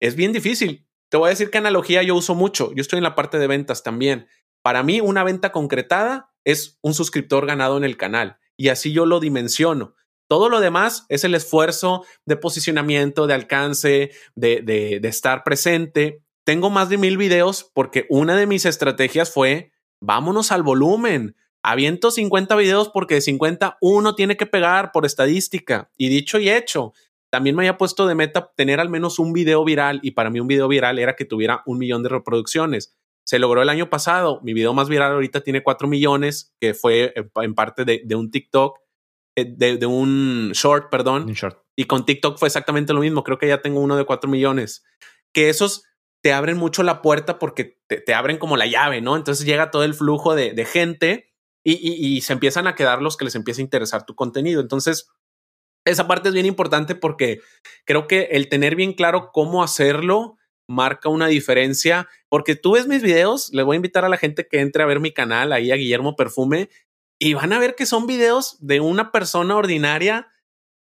es bien difícil. Te voy a decir qué analogía yo uso mucho. Yo estoy en la parte de ventas también. Para mí, una venta concretada es un suscriptor ganado en el canal y así yo lo dimensiono. Todo lo demás es el esfuerzo de posicionamiento, de alcance, de, de, de estar presente. Tengo más de mil videos porque una de mis estrategias fue vámonos al volumen. Aviento 50 videos porque de 50 uno tiene que pegar por estadística. Y dicho y hecho, también me había puesto de meta tener al menos un video viral y para mí un video viral era que tuviera un millón de reproducciones. Se logró el año pasado. Mi video más viral ahorita tiene 4 millones, que fue en parte de, un TikTok, eh, de, un short, perdón. short. Y con TikTok fue exactamente lo mismo. Creo que ya tengo uno de 4 millones. Que esos te abren mucho la puerta porque te, abren como la llave, ¿no? Entonces llega todo el flujo de, de gente y, se empiezan a quedar los que les empieza a interesar tu contenido. Entonces, esa parte es bien importante porque creo que el tener bien claro cómo hacerlo marca una diferencia, porque tú ves mis videos, le voy a invitar a la gente que entre a ver mi canal, ahí a Guillermo Perfume, y van a ver que son videos de una persona ordinaria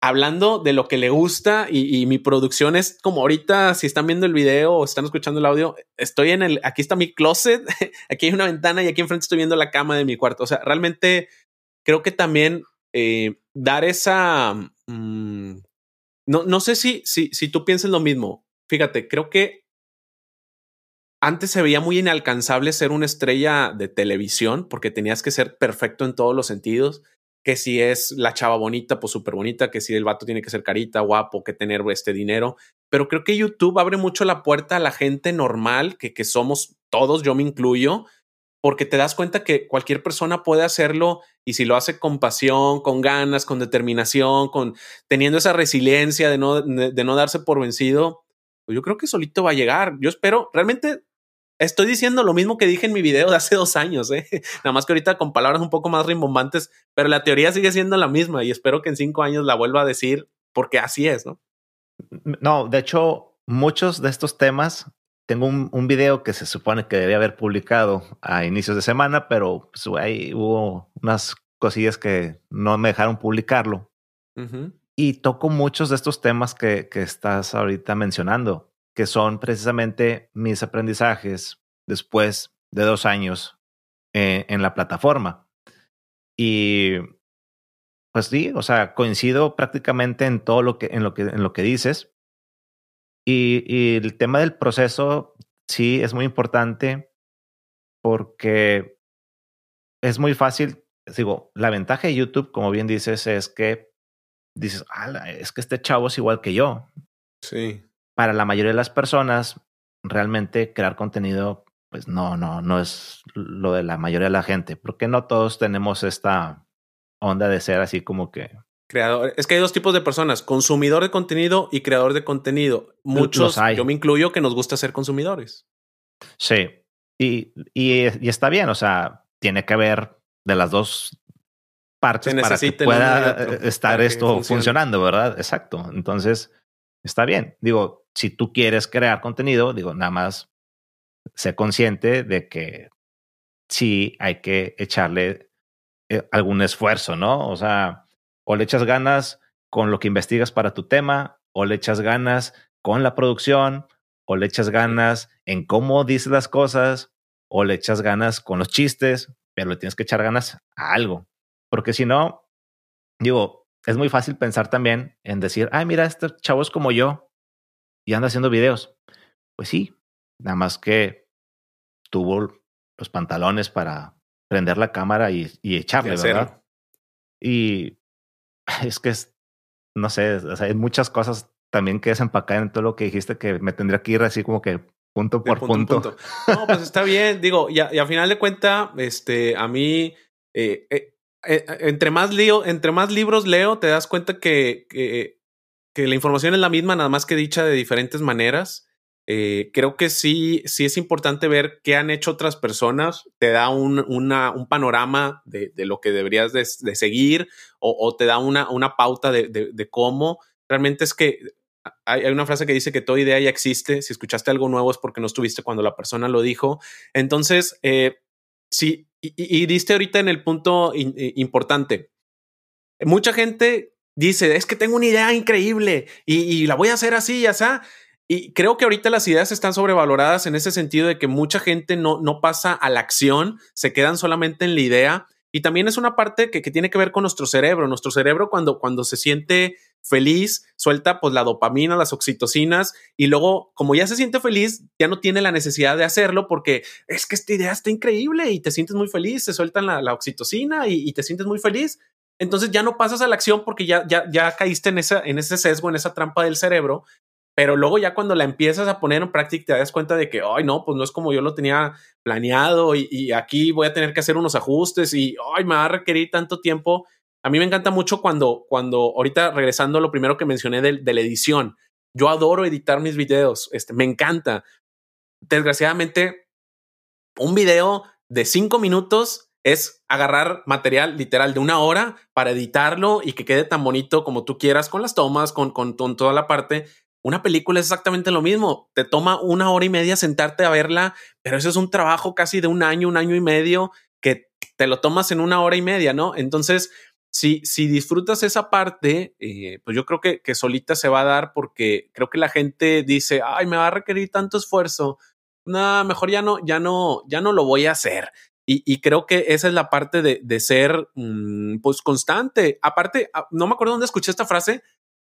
hablando de lo que le gusta y, mi producción es como ahorita, si están viendo el video o están escuchando el audio, estoy en el, aquí está mi closet, aquí hay una ventana y aquí enfrente estoy viendo la cama de mi cuarto. O sea, realmente creo que también eh, dar esa... Mm, no, no sé si, si, si tú piensas lo mismo. Fíjate, creo que antes se veía muy inalcanzable ser una estrella de televisión porque tenías que ser perfecto en todos los sentidos que si es la chava bonita, pues súper bonita, que si el vato tiene que ser carita, guapo, que tener este dinero. Pero creo que YouTube abre mucho la puerta a la gente normal, que, que somos todos, yo me incluyo, porque te das cuenta que cualquier persona puede hacerlo y si lo hace con pasión, con ganas, con determinación, con teniendo esa resiliencia de no, de no darse por vencido, pues yo creo que solito va a llegar. Yo espero, realmente Estoy diciendo lo mismo que dije en mi video de hace dos años, ¿eh? nada más que ahorita con palabras un poco más rimbombantes, pero la teoría sigue siendo la misma y espero que en cinco años la vuelva a decir porque así es, ¿no? No, de hecho, muchos de estos temas tengo un, un, video que se supone que debía haber publicado a inicios de semana, pero pues, ahí hubo unas cosillas que no me dejaron publicarlo. Y toco muchos de estos temas que, que estás ahorita mencionando, que son precisamente mis aprendizajes después de dos años eh, en la plataforma. Y pues sí, o sea, coincido prácticamente en todo lo que, en lo que, en lo que dices. Y, el tema del proceso sí es muy importante porque es muy fácil. Digo, la ventaja de YouTube, como bien dices, es que dices, es que este chavo es igual que yo. Sí. Para la mayoría de las personas, realmente crear contenido, pues no, no, no es lo de la mayoría de la gente, porque no todos tenemos esta onda de ser así como que Creador. Es que hay dos tipos de personas, consumidor de contenido y creador de contenido. Muchos, yo me incluyo, que nos gusta ser consumidores. Sí, y, y, está bien, o sea, tiene que haber de las dos partes para que pueda estar esto funcionando, ¿verdad? Exacto. Entonces, está bien. Digo, si tú quieres crear contenido, digo, nada más sé consciente de que sí hay que echarle eh, algún esfuerzo, ¿no? O sea, o le echas ganas con lo que investigas para tu tema, o le echas ganas con la producción, o le echas ganas en cómo dices las cosas, o le echas ganas con los chistes, pero le tienes que echar ganas a algo. Porque si no, digo, es muy fácil pensar también en decir, ay, mira, este chavo es como yo y anda haciendo videos. Pues sí, nada más que tuvo los pantalones para prender la cámara y, y echarle, ¿verdad? Y es que es, no sé, o sea, hay muchas cosas también que desempacar en todo lo que dijiste que me tendría que ir así como que punto por punto, No, pues está bien, digo, y, a, final de cuenta, este, a mí, eh, eh, eh, entre, más lío, entre más libros leo, te das cuenta que, que, que la información es la misma, nada más que dicha de diferentes maneras. Eh, creo que sí, sí es importante ver qué han hecho otras personas, te da un, un panorama de, de, lo que deberías de, de seguir o, te da una, una pauta de, de, cómo. Realmente es que hay, una frase que dice que toda idea ya existe, si escuchaste algo nuevo es porque no estuviste cuando la persona lo dijo. Entonces, eh, sí, y, y, diste ahorita en el punto importante. Mucha gente dice, es que tengo una idea increíble y, la voy a hacer así, ya sea y creo que ahorita las ideas están sobrevaloradas en ese sentido de que mucha gente no, no pasa a la acción, se quedan solamente en la idea. Y también es una parte que, tiene que ver con nuestro cerebro. Nuestro cerebro cuando, cuando se siente feliz, suelta pues la dopamina, las oxitocinas y luego como ya se siente feliz, ya no tiene la necesidad de hacerlo porque es que esta idea está increíble y te sientes muy feliz, se sueltan la, oxitocina y, te sientes muy feliz. Entonces ya no pasas a la acción porque ya, ya, ya caíste en, esa, en ese sesgo, en esa trampa del cerebro pero luego ya cuando la empiezas a poner en práctica te das cuenta de que, ay, no, pues no es como yo lo tenía planeado y, aquí voy a tener que hacer unos ajustes y, ay, me va a requerir tanto tiempo. A mí me encanta mucho cuando, cuando ahorita regresando a lo primero que mencioné de, de la edición, yo adoro editar mis videos, este, me encanta. Desgraciadamente, un video de cinco minutos es agarrar material literal de una hora para editarlo y que quede tan bonito como tú quieras con las tomas, con, con, toda la parte. Una película es exactamente lo mismo. Te toma una hora y media sentarte a verla, pero eso es un trabajo casi de un año, un año y medio que te lo tomas en una hora y media, ¿no? Entonces, si, si disfrutas esa parte, eh, pues yo creo que, que solita se va a dar porque creo que la gente dice, ay, me va a requerir tanto esfuerzo. No, mejor ya no, ya no, ya no lo voy a hacer. Y, y creo que esa es la parte de, de ser, mmm, pues, constante. Aparte, ah, no me acuerdo dónde escuché esta frase,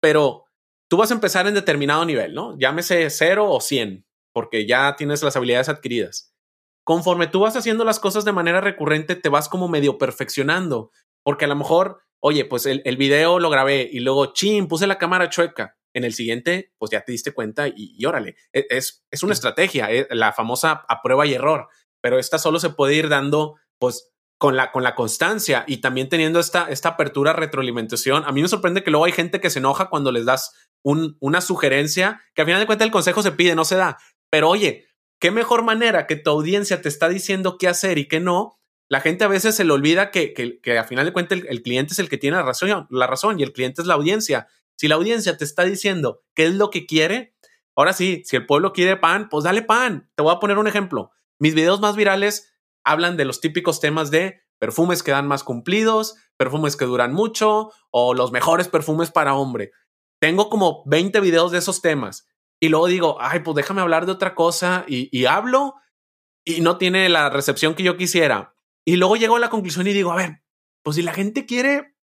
pero tú vas a empezar en determinado nivel, ¿no? Llámese 0 o 100, porque ya tienes las habilidades adquiridas. Conforme tú vas haciendo las cosas de manera recurrente, te vas como medio perfeccionando, porque a lo mejor, oye, pues el, el video lo grabé y luego, chin, puse la cámara chueca. En el siguiente, pues ya te diste cuenta y, y órale, e, es, es una estrategia, es eh, la famosa a prueba y error, pero esta solo se puede ir dando, pues con la, con la constancia y también teniendo esta, esta apertura retroalimentación. A mí me sorprende que luego hay gente que se enoja cuando les das un, una sugerencia que al final de cuentas el consejo se pide, no se da. Pero oye, qué mejor manera que tu audiencia te está diciendo qué hacer y qué no. La gente a veces se le olvida que, que, que al final de cuentas el, el, cliente es el que tiene la razón, la razón y el cliente es la audiencia. Si la audiencia te está diciendo qué es lo que quiere, Ahora sí, si el pueblo quiere pan, pues dale pan. Te voy a poner un ejemplo. Mis videos más virales hablan de los típicos temas de perfumes que dan más cumplidos, perfumes que duran mucho o los mejores perfumes para hombre. Tengo como 20 videos de esos temas y luego digo, ay, pues déjame hablar de otra cosa y, hablo y no tiene la recepción que yo quisiera. Y luego llego a la conclusión y digo, a ver, pues si la gente quiere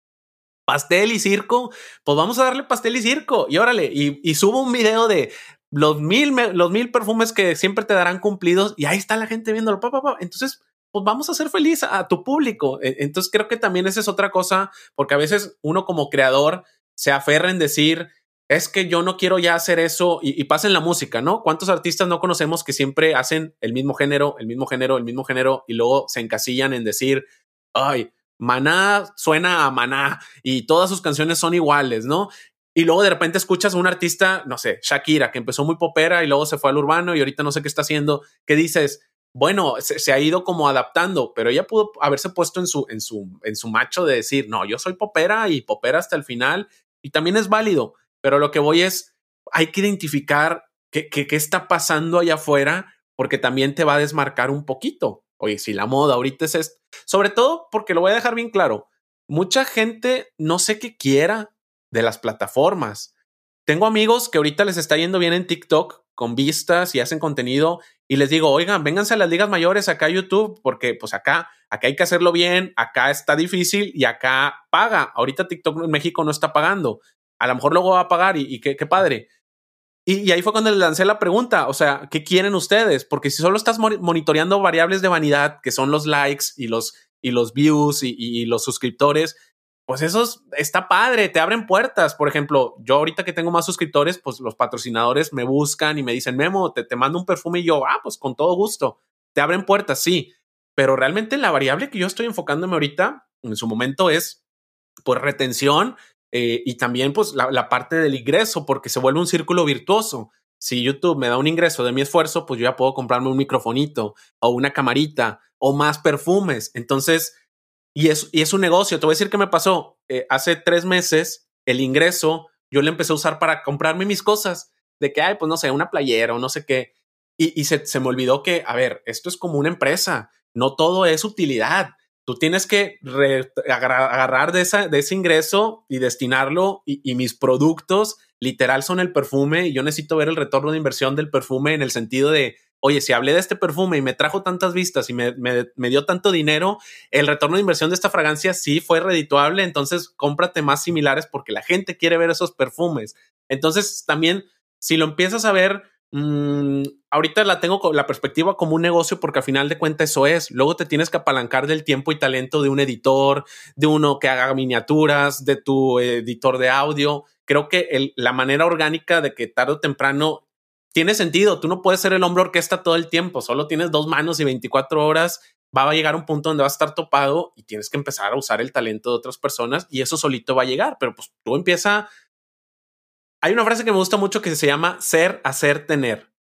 pastel y circo, pues vamos a darle pastel y circo y órale, y, subo un video de los mil, los mil perfumes que siempre te darán cumplidos y ahí está la gente viéndolo, pa, pa, entonces pues vamos a hacer feliz a tu público. E, entonces creo que también esa es otra cosa, porque a veces uno como creador se aferra en decir, es que yo no quiero ya hacer eso y, y, pasa en la música, ¿no? ¿Cuántos artistas no conocemos que siempre hacen el mismo género, el mismo género, el mismo género y luego se encasillan en decir, ay, Maná suena a Maná y todas sus canciones son iguales, ¿no? Y luego de repente escuchas a un artista, no sé, Shakira, que empezó muy popera y luego se fue al urbano y ahorita no sé qué está haciendo, que dices, bueno, se, ha ido como adaptando, pero ella pudo haberse puesto en su, en su, en su macho de decir, no, yo soy popera y popera hasta el final y también es válido, pero lo que voy es, hay que identificar qué, qué, qué está pasando allá afuera porque también te va a desmarcar un poquito. Oye, si la moda ahorita es esto, sobre todo porque lo voy a dejar bien claro, mucha gente no sé qué quiera de las plataformas. Tengo amigos que ahorita les está yendo bien en TikTok con vistas y hacen contenido y les digo, oigan, vénganse a las ligas mayores acá a YouTube porque pues acá, acá hay que hacerlo bien, acá está difícil y acá paga. Ahorita TikTok en México no está pagando. A lo mejor luego va a pagar y, qué, qué, padre. Y, ahí fue cuando le lancé la pregunta, o sea, ¿qué quieren ustedes? Porque si solo estás monitoreando variables de vanidad, que son los likes y los, y los views y, los suscriptores, pues eso está padre, te abren puertas. Por ejemplo, yo ahorita que tengo más suscriptores, pues los patrocinadores me buscan y me dicen, Memo, te, te mando un perfume y yo, ah, pues con todo gusto. Te abren puertas, sí. Pero realmente la variable que yo estoy enfocándome ahorita, en su momento, es pues retención eh, y también pues la, parte del ingreso, porque se vuelve un círculo virtuoso. Si YouTube me da un ingreso de mi esfuerzo, pues yo ya puedo comprarme un microfonito o una camarita o más perfumes. Entonces, y es, y es un negocio. Te voy a decir qué me pasó. Eh, hace tres meses, el ingreso yo le empecé a usar para comprarme mis cosas. De que, hay, pues no sé, una playera o no sé qué. Y, y se, se me olvidó que, a ver, esto es como una empresa. No todo es utilidad tú tienes que agarrar de, esa, de ese ingreso y destinarlo y, mis productos literal son el perfume y yo necesito ver el retorno de inversión del perfume en el sentido de, oye, si hablé de este perfume y me trajo tantas vistas y me, me, dio tanto dinero, el retorno de inversión de esta fragancia sí fue redituable, entonces cómprate más similares porque la gente quiere ver esos perfumes. Entonces también, si lo empiezas a ver Mm, ahorita la tengo con la perspectiva como un negocio porque al final de cuentas eso es. Luego te tienes que apalancar del tiempo y talento de un editor, de uno que haga miniaturas, de tu editor de audio. Creo que la manera orgánica de que tarde o temprano tiene sentido. Tú no puedes ser el hombre orquesta todo el tiempo. Solo tienes dos manos y 24 horas. Va a llegar un punto donde vas a estar topado y tienes que empezar a usar el talento de otras personas y eso solito va a llegar. Pero pues tú empieza hay una frase que me gusta mucho que se llama ser, hacer, tener.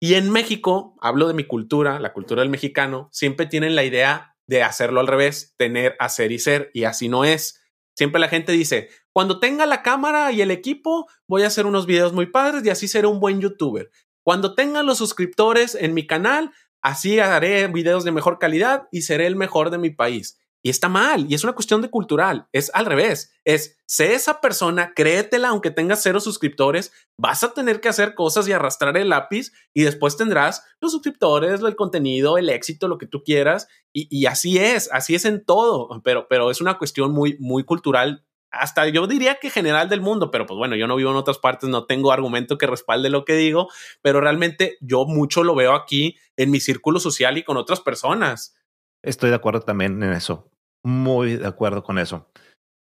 Y en México, hablo de mi cultura, la cultura del mexicano, siempre tienen la idea de hacerlo al revés, tener, hacer y ser, y así no es. Siempre la gente dice, cuando tenga la cámara y el equipo, voy a hacer unos videos muy padres y así seré un buen youtuber. Cuando tenga los suscriptores en mi canal, así haré videos de mejor calidad y seré el mejor de mi país. Y está mal, y es una cuestión de cultural, es al revés, es, sé esa persona, créetela aunque tengas cero suscriptores, vas a tener que hacer cosas y arrastrar el lápiz y después tendrás los suscriptores, el contenido, el éxito, lo que tú quieras, y, así es, así es en todo, pero, pero es una cuestión muy, muy cultural hasta yo diría que general del mundo, pero pues bueno, yo no vivo en otras partes, no tengo argumento que respalde lo que digo, pero realmente yo mucho lo veo aquí en mi círculo social y con otras personas. Estoy de acuerdo también en eso. Muy de acuerdo con eso.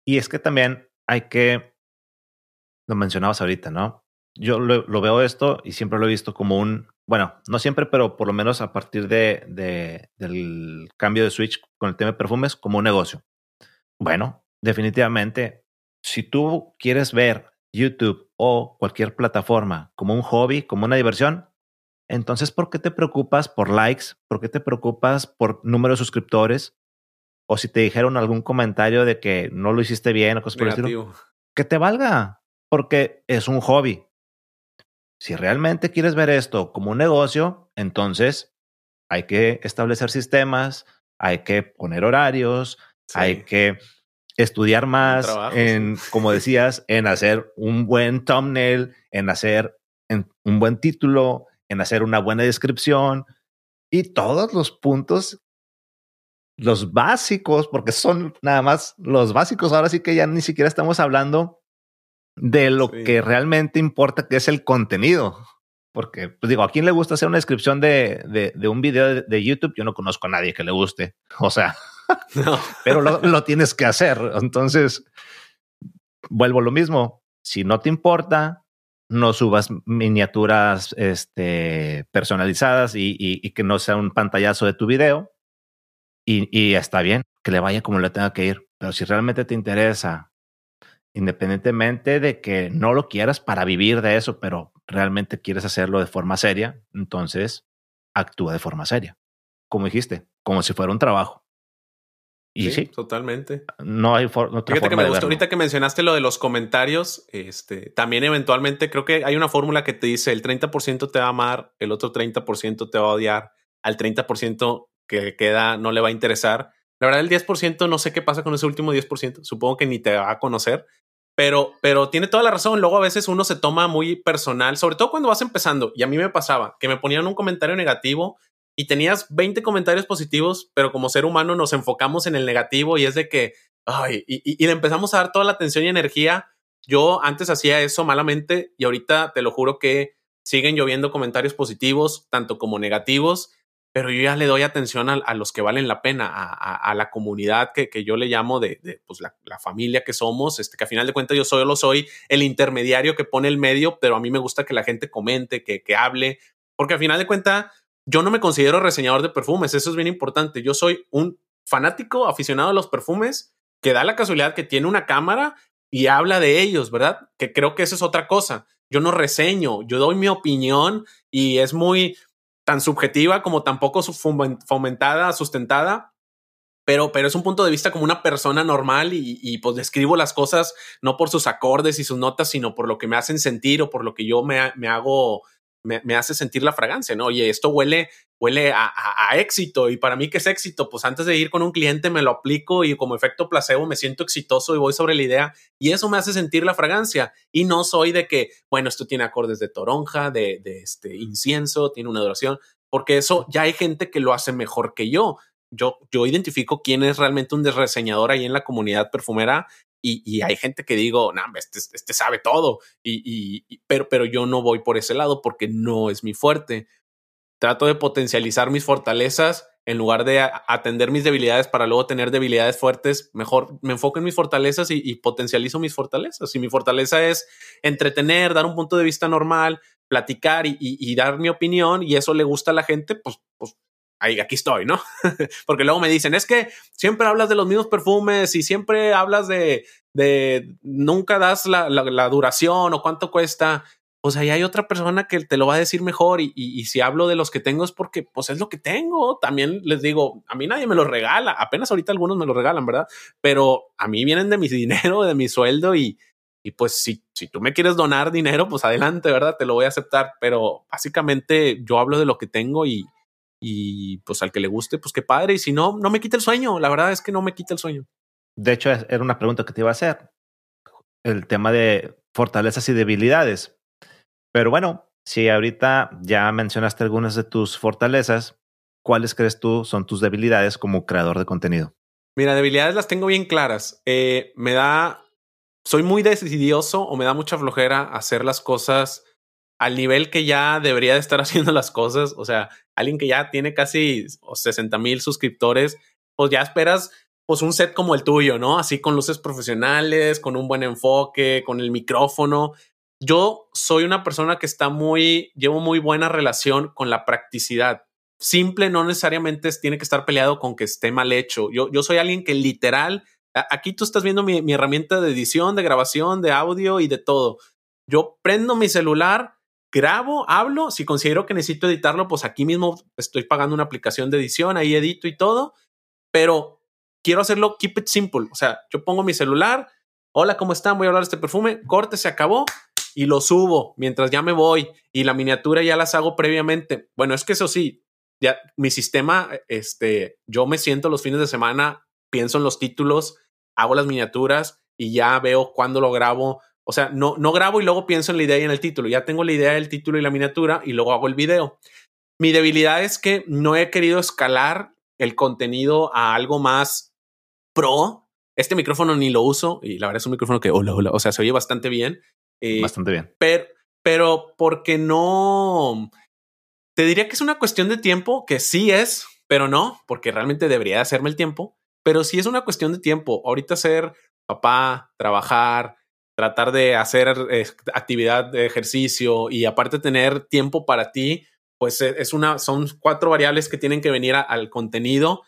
Y es que también hay que, lo mencionabas ahorita, ¿no? Yo lo, veo esto y siempre lo he visto como un, bueno, no siempre, pero por lo menos a partir de, de, del cambio de switch con el tema de perfumes, como un negocio. Bueno, definitivamente, si tú quieres ver YouTube o cualquier plataforma como un hobby, como una diversión, entonces, ¿por qué te preocupas por likes? ¿Por qué te preocupas por número de suscriptores? O si te dijeron algún comentario de que no lo hiciste bien o cosas por el estilo. Que te valga, porque es un hobby. si realmente quieres ver esto como un negocio, entonces hay que establecer sistemas, hay que poner horarios, hay que estudiar más en, como decías, en hacer un buen thumbnail, en hacer un buen título, en hacer una buena descripción y todos los puntos, los básicos, porque son nada más los básicos. Ahora sí que ya ni siquiera estamos hablando de lo que realmente importa, que es el contenido. Porque, pues digo, ¿a quién le gusta hacer una descripción de, de, un video de, YouTube? Yo no conozco a nadie que le guste. O sea, no. pero lo, tienes que hacer. Entonces, vuelvo a lo mismo. Si no te importa, no subas miniaturas este, personalizadas y, y, que no sea un pantallazo de tu video. Y, y, está bien, que le vaya como le tenga que ir. Pero si realmente te interesa, independientemente de que no lo quieras para vivir de eso, pero realmente quieres hacerlo de forma seria, entonces actúa de forma seria. Como dijiste, como si fuera un trabajo. Y sí, totalmente. No hay forma. Fíjate que me gustó ahorita que mencionaste lo de los comentarios. Este también, eventualmente, creo que hay una fórmula que te dice el 30% te va a amar, el otro 30% te va a odiar, al 30% que queda no le va a interesar. La verdad, el 10% no sé qué pasa con ese último 10%. Supongo que ni te va a conocer, pero, pero tiene toda la razón. Luego a veces uno se toma muy personal, sobre todo cuando vas empezando. Y a mí me pasaba que me ponían un comentario negativo y tenías 20 comentarios positivos, pero como ser humano nos enfocamos en el negativo y es de que, ay, y, le empezamos a dar toda la atención y energía. Yo antes hacía eso malamente y ahorita te lo juro que siguen lloviendo comentarios positivos, tanto como negativos, pero yo ya le doy atención a, los que valen la pena, a, la comunidad que, que, yo le llamo de, pues la, familia que somos, este, que a final de cuentas yo solo soy el intermediario que pone el medio, pero a mí me gusta que la gente comente, que, que hable, porque a final de cuentas yo no me considero reseñador de perfumes, eso es bien importante. Yo soy un fanático aficionado a los perfumes que da la casualidad que tiene una cámara y habla de ellos, ¿verdad? Que creo que eso es otra cosa. Yo no reseño, yo doy mi opinión y es muy tan subjetiva como tampoco fomentada, sustentada, pero, pero es un punto de vista como una persona normal y, y, pues describo las cosas no por sus acordes y sus notas, sino por lo que me hacen sentir o por lo que yo me, me hago me, hace sentir la fragancia, ¿no? Oye, esto huele, huele a, éxito y para mí que es éxito, pues antes de ir con un cliente me lo aplico y como efecto placebo me siento exitoso y voy sobre la idea y eso me hace sentir la fragancia y no soy de que, bueno, esto tiene acordes de toronja, de, este incienso, tiene una duración, porque eso ya hay gente que lo hace mejor que yo. Yo, yo identifico quién es realmente un desreseñador ahí en la comunidad perfumera y, hay gente que digo, no, este, este, sabe todo, y, pero, pero yo no voy por ese lado porque no es mi fuerte. Trato de potencializar mis fortalezas en lugar de atender mis debilidades para luego tener debilidades fuertes. Mejor me enfoco en mis fortalezas y, potencializo mis fortalezas. Si mi fortaleza es entretener, dar un punto de vista normal, platicar y, dar mi opinión y eso le gusta a la gente, pues, pues ahí, aquí estoy, ¿no? Porque luego me dicen, es que siempre hablas de los mismos perfumes y siempre hablas de, de nunca das la, la, duración o cuánto cuesta. Pues ahí hay otra persona que te lo va a decir mejor y, y, si hablo de los que tengo es porque pues es lo que tengo. También les digo, a mí nadie me lo regala, apenas ahorita algunos me lo regalan, ¿verdad? Pero a mí vienen de mi dinero, de mi sueldo y, y pues si, si tú me quieres donar dinero, pues adelante, ¿verdad? Te lo voy a aceptar. Pero básicamente yo hablo de lo que tengo y, y pues al que le guste, pues qué padre. Y si no, no me quita el sueño. La verdad es que no me quita el sueño. De hecho, era una pregunta que te iba a hacer. El tema de fortalezas y debilidades. Pero bueno, si ahorita ya mencionaste algunas de tus fortalezas, ¿cuáles crees tú son tus debilidades como creador de contenido? Mira, debilidades las tengo bien claras. Eh, me da, soy muy decidioso o me da mucha flojera hacer las cosas al nivel que ya debería de estar haciendo las cosas. O sea, alguien que ya tiene casi 60 mil suscriptores, pues ya esperas pues un set como el tuyo, ¿no? Así con luces profesionales, con un buen enfoque, con el micrófono. Yo soy una persona que está muy, llevo muy buena relación con la practicidad. Simple no necesariamente tiene que estar peleado con que esté mal hecho. Yo, yo soy alguien que literal, aquí tú estás viendo mi, mi herramienta de edición, de grabación, de audio y de todo. Yo prendo mi celular, grabo, hablo, si considero que necesito editarlo, pues aquí mismo estoy pagando una aplicación de edición, ahí edito y todo, pero quiero hacerlo keep it simple, o sea, yo pongo mi celular, hola, ¿cómo están? Voy a hablar de este perfume, corte, se acabó y lo subo mientras ya me voy y la miniatura ya las hago previamente. Bueno, es que eso sí, ya mi sistema, este, yo me siento los fines de semana, pienso en los títulos, hago las miniaturas y ya veo cuándo lo grabo. O sea, no, no grabo y luego pienso en la idea y en el título. Ya tengo la idea del título y la miniatura y luego hago el video. Mi debilidad es que no he querido escalar el contenido a algo más pro. Este micrófono ni lo uso y la verdad es un micrófono que, hola, hola, o sea, se oye bastante bien. Eh, bastante bien. Pero, pero porque no, te diría que es una cuestión de tiempo, que sí es, pero no, porque realmente debería hacerme el tiempo, pero sí es una cuestión de tiempo. Ahorita ser papá, trabajar, tratar de hacer actividad de ejercicio y aparte tener tiempo para ti, pues e, es una, son cuatro variables que tienen que venir al contenido.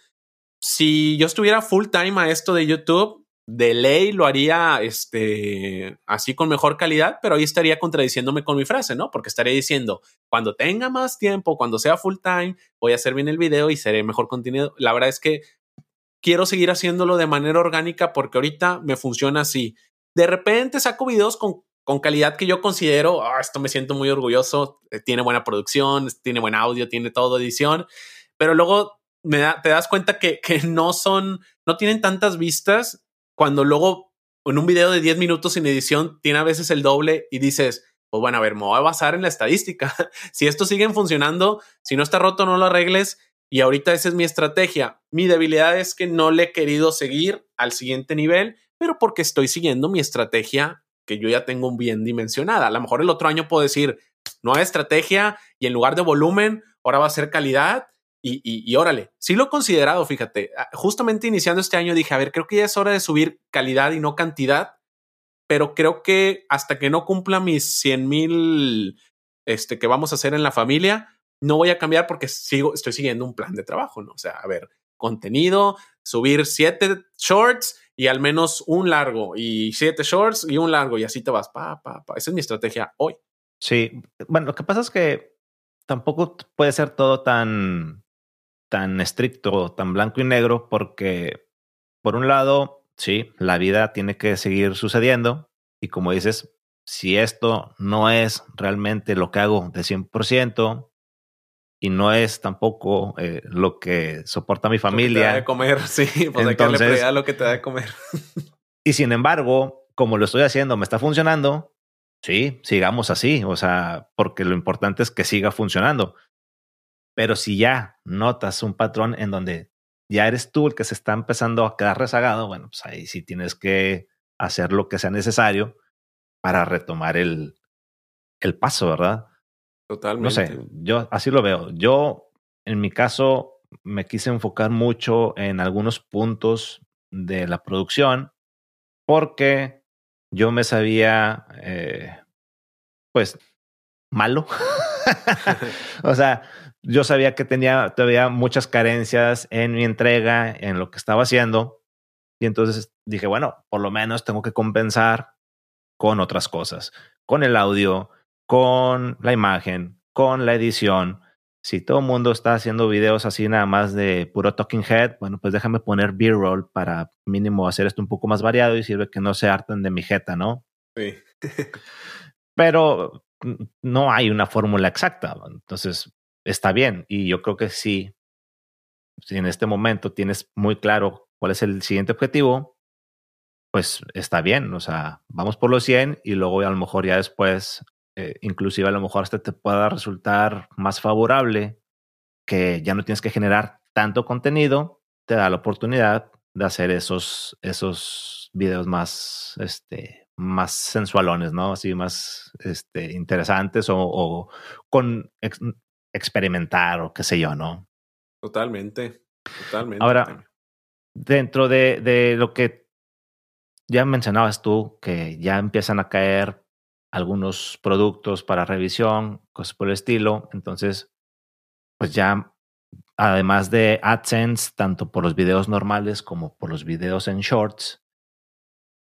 Si yo estuviera full time a esto de YouTube, de ley lo haría este, así con mejor calidad, pero ahí estaría contradiciéndome con mi frase, ¿no? Porque estaría diciendo, cuando tenga más tiempo, cuando sea full time, voy a hacer bien el video y seré mejor contenido. La verdad es que quiero seguir haciéndolo de manera orgánica porque ahorita me funciona así. De repente saco videos con, con calidad que yo considero, ah, esto me siento muy orgulloso, eh, tiene buena producción, tiene buen audio, tiene todo edición, pero luego te das cuenta que, no son, no tienen tantas vistas cuando luego en un video de 10 minutos sin edición tiene a veces el doble y dices, pues bueno, a ver, me voy a basar en la estadística. si esto sigue funcionando, si no está roto, no lo arregles. Y ahorita esa es mi estrategia. Mi debilidad es que no le he querido seguir al siguiente nivel, pero porque estoy siguiendo mi estrategia que yo ya tengo bien dimensionada. A lo mejor el otro año puedo decir, nueva estrategia y en lugar de volumen, ahora va a ser calidad y, y, órale, sí lo he considerado, fíjate, ah, justamente iniciando este año dije, a ver, creo que ya es hora de subir calidad y no cantidad, pero creo que hasta que no cumpla mis 100 mil este, que vamos a hacer en la familia, no voy a cambiar porque sigo, estoy siguiendo un plan de trabajo, ¿no? O sea, a ver, contenido, subir siete shorts y al menos un largo, y siete shorts y un largo, y así te vas, pa, pa, pa. Esa es mi estrategia hoy. Sí, bueno, lo que pasa es que tampoco puede ser todo tan tan estricto, tan blanco y negro, porque por un lado, sí, la vida tiene que seguir sucediendo y como dices, si esto no es realmente lo que hago de 100% y no es tampoco eh, lo que soporta mi familia. Lo que te da de comer, sí, pues Entonces, hay que lo que te da de comer. y sin embargo, como lo estoy haciendo, me está funcionando, sí, sigamos así, o sea, porque lo importante es que siga funcionando. Pero si ya notas un patrón en donde ya eres tú el que se está empezando a quedar rezagado, bueno, pues ahí sí tienes que hacer lo que sea necesario para retomar el, el paso, ¿verdad? Totalmente. No sé, yo así lo veo. Yo, en mi caso, me quise enfocar mucho en algunos puntos de la producción porque yo me sabía, eh, pues, malo. o sea, yo sabía que tenía todavía muchas carencias en mi entrega, en lo que estaba haciendo. Y entonces dije, bueno, por lo menos tengo que compensar con otras cosas, con el audio, con la imagen, con la edición. Si todo el mundo está haciendo videos así nada más de puro talking head, bueno, pues déjame poner B-roll para mínimo hacer esto un poco más variado y sirve que no se harten de mi jeta, ¿no? Sí. Pero no hay una fórmula exacta. Entonces, está bien. Y yo creo que sí, si en este momento tienes muy claro cuál es el siguiente objetivo, pues está bien. O sea, vamos por los 100 y luego a lo mejor ya después, eh, inclusive a lo mejor hasta te pueda resultar más favorable que ya no tienes que generar tanto contenido, te da la oportunidad de hacer esos, esos videos más, este, más sensualones, ¿no? Así más este, interesantes o, o con experimentar o qué sé yo, ¿no? Totalmente, totalmente. Ahora, dentro de, de lo que ya mencionabas tú, que ya empiezan a caer algunos productos para revisión, cosas por el estilo, entonces, pues ya, además de AdSense, tanto por los videos normales como por los videos en shorts,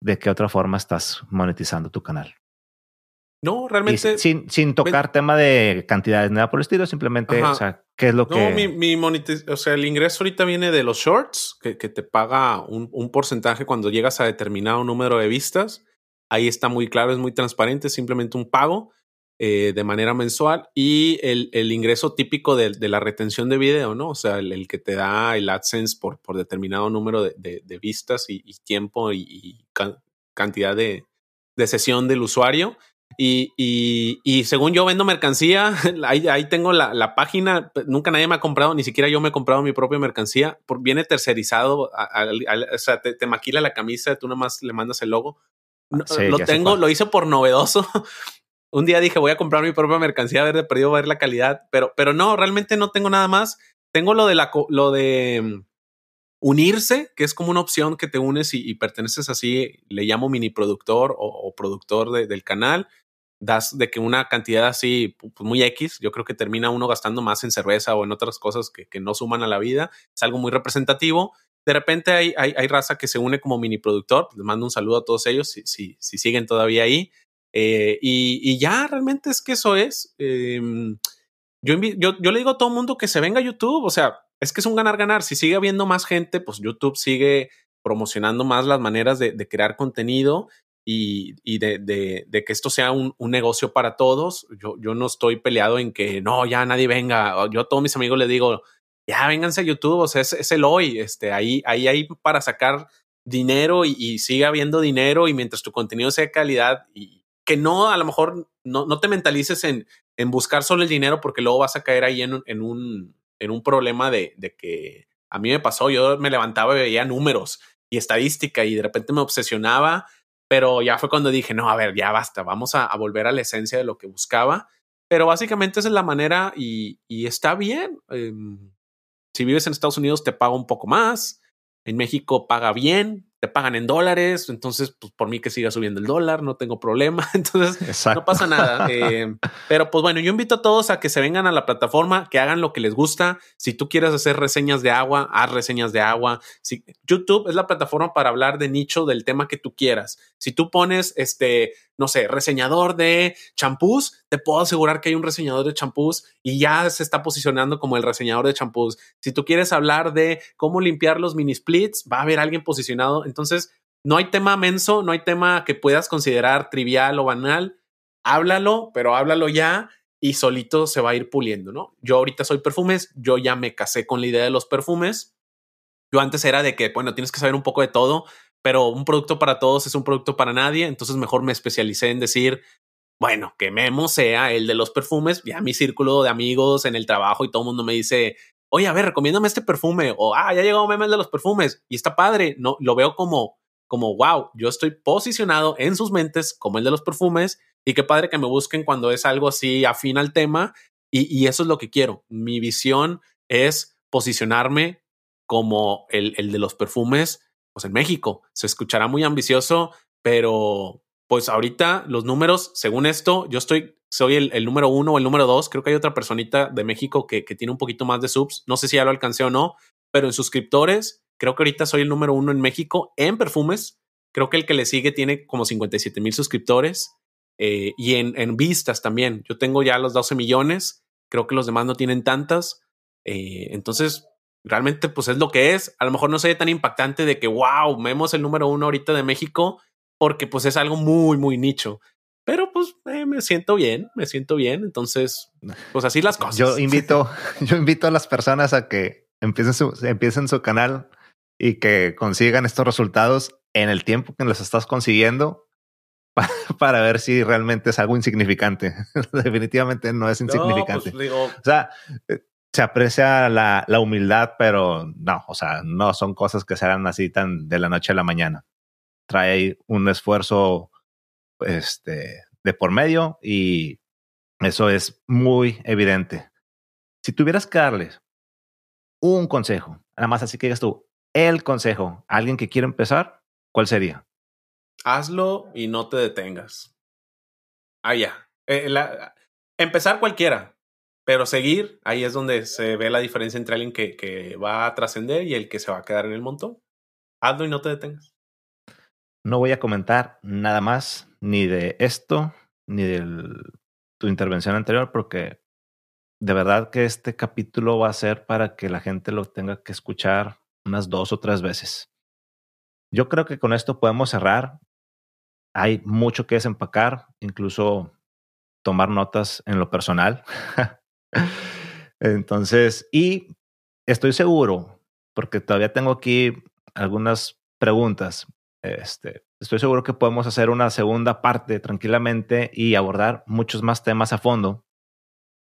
¿de qué otra forma estás monetizando tu canal? No, realmente. sin, sin tocar tema de cantidades, nada por el estilo, simplemente, o sea, ¿qué es lo que.? No, mi, mi o sea, el ingreso ahorita viene de los shorts, que, que te paga un, un, porcentaje cuando llegas a determinado número de vistas. Ahí está muy claro, es muy transparente, simplemente un pago eh, de manera mensual y el, el ingreso típico de, de, la retención de video, ¿no? O sea, el, que te da el AdSense por, por determinado número de, de, vistas y, tiempo y, y ca cantidad de, sesión del usuario. Y, y, según yo vendo mercancía, ahí, ahí tengo la, la, página, nunca nadie me ha comprado, ni siquiera yo me he comprado mi propia mercancía, por, viene tercerizado, o sea, te, te, maquila la camisa, tú nada más le mandas el logo. No, sí, lo tengo, lo hice por novedoso, un día dije voy a comprar mi propia mercancía, a ver de perdido, a ver la calidad, pero, pero no, realmente no tengo nada más. Tengo lo de la, lo de mm, unirse, que es como una opción que te unes y, y perteneces así, le llamo mini productor o, o productor de, del canal. Das de que una cantidad así pues muy X, yo creo que termina uno gastando más en cerveza o en otras cosas que, que no suman a la vida. Es algo muy representativo. De repente hay, hay, hay raza que se une como mini productor. Les mando un saludo a todos ellos si, si, si siguen todavía ahí. Eh, y, y, ya realmente es que eso es. Eh, yo, yo, yo, le digo a todo mundo que se venga a YouTube. O sea, es que es un ganar-ganar. Si sigue habiendo más gente, pues YouTube sigue promocionando más las maneras de, crear contenido y, y de, de, de, que esto sea un, un, negocio para todos. Yo, yo no estoy peleado en que no, ya nadie venga. Yo a todos mis amigos les digo, ya vénganse a YouTube. O sea, es, es el hoy. Este, ahí, ahí hay para sacar dinero y, y sigue habiendo dinero y mientras tu contenido sea de calidad y, que no, a lo mejor no, no te mentalices en, en, buscar solo el dinero porque luego vas a caer ahí en, en, un, en un problema de, de, que a mí me pasó, yo me levantaba y veía números y estadística y de repente me obsesionaba, pero ya fue cuando dije, no, a ver, ya basta, vamos a, volver a la esencia de lo que buscaba. Pero básicamente es la manera y, está bien. Eh, si vives en Estados Unidos te paga un poco más, en México paga bien, te pagan en dólares, entonces, pues por mí que siga subiendo el dólar, no tengo problema, entonces Exacto. no pasa nada. Eh, pero pues bueno, yo invito a todos a que se vengan a la plataforma, que hagan lo que les gusta. Si tú quieres hacer reseñas de agua, haz reseñas de agua. Si, YouTube es la plataforma para hablar de nicho del tema que tú quieras. Si tú pones, este, no sé, reseñador de champús, te puedo asegurar que hay un reseñador de champús y ya se está posicionando como el reseñador de champús. Si tú quieres hablar de cómo limpiar los mini splits, va a haber alguien posicionado entonces, no hay tema menso, no hay tema que puedas considerar trivial o banal. Háblalo, pero háblalo ya y solito se va a ir puliendo, ¿no? Yo ahorita soy perfumes, yo ya me casé con la idea de los perfumes. Yo antes era de que, bueno, tienes que saber un poco de todo, pero un producto para todos es un producto para nadie. Entonces mejor me especialicé en decir, bueno, que Memo sea el de los perfumes. Ya mi círculo de amigos en el trabajo y todo el mundo me dice, oye, a ver, recomiéndame este perfume, o ah, ya llegó Meme de los perfumes, y está padre, no, lo veo como, como, wow, yo estoy posicionado en sus mentes como el de los perfumes, y qué padre que me busquen cuando es algo así afín al tema, y, y eso es lo que quiero. Mi visión es posicionarme como el, el de los perfumes, pues en México. Se escuchará muy ambicioso, pero pues ahorita los números, según esto, yo estoy soy el, el, número uno o el número dos. Creo que hay otra personita de México que, que, tiene un poquito más de subs. No sé si ya lo alcancé o no, pero en suscriptores, creo que ahorita soy el número uno en México en perfumes. Creo que el que le sigue tiene como 57 mil suscriptores eh, y en, en, vistas también. Yo tengo ya los 12 millones. Creo que los demás no tienen tantas. Eh, entonces, realmente, pues es lo que es. A lo mejor no sería tan impactante de que, wow, vemos el número uno ahorita de México, porque pues es algo muy, muy nicho. Pero pues eh, me siento bien, me siento bien. Entonces, pues así las cosas. Yo invito, yo invito a las personas a que empiecen su, empiecen su canal y que consigan estos resultados en el tiempo que los estás consiguiendo para, para ver si realmente es algo insignificante. Definitivamente no es insignificante. No, pues, digo, o sea, eh, se aprecia la, la, humildad, pero no, o sea, no son cosas que se hagan así tan de la noche a la mañana. Trae un esfuerzo este, de por medio y eso es muy evidente. Si tuvieras que darles un consejo, nada más así que digas tú, el consejo a alguien que quiere empezar, ¿cuál sería? Hazlo y no te detengas. Ah, ya. Eh, empezar cualquiera, pero seguir, ahí es donde se ve la diferencia entre alguien que, que va a trascender y el que se va a quedar en el montón. Hazlo y no te detengas. No voy a comentar nada más ni de esto, ni de tu intervención anterior, porque de verdad que este capítulo va a ser para que la gente lo tenga que escuchar unas dos o tres veces. Yo creo que con esto podemos cerrar. hay mucho que desempacar, incluso tomar notas en lo personal. Entonces, y estoy seguro, porque todavía tengo aquí algunas preguntas. Este, estoy seguro que podemos hacer una segunda parte tranquilamente y abordar muchos más temas a fondo.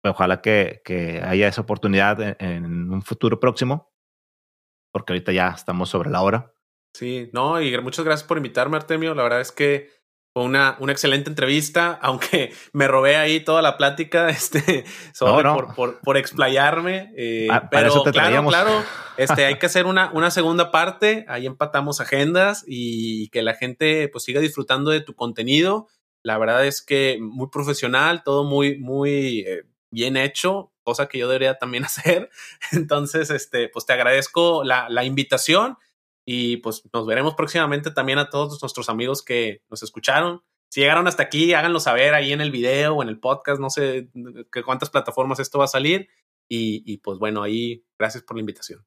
Ojalá que, haya esa oportunidad en, en, un futuro próximo, porque ahorita ya estamos sobre la hora. Sí, no, y muchas gracias por invitarme, Artemio. La verdad es que fue una, una excelente entrevista, aunque me robé ahí toda la plática, este, sobre Por, por, por, explayarme. Eh, ah, pero claro, claro, este, hay que hacer una, una segunda parte. Ahí empatamos agendas y que la gente pues siga disfrutando de tu contenido. La verdad es que muy profesional, todo muy, muy eh, bien hecho, cosa que yo debería también hacer. Entonces, este, pues te agradezco la, la invitación y pues nos veremos próximamente también a todos nuestros amigos que nos escucharon. Si llegaron hasta aquí, háganlo saber ahí en el video o en el podcast, no sé que cuántas plataformas esto va a salir. Y, y pues bueno, ahí gracias por la invitación.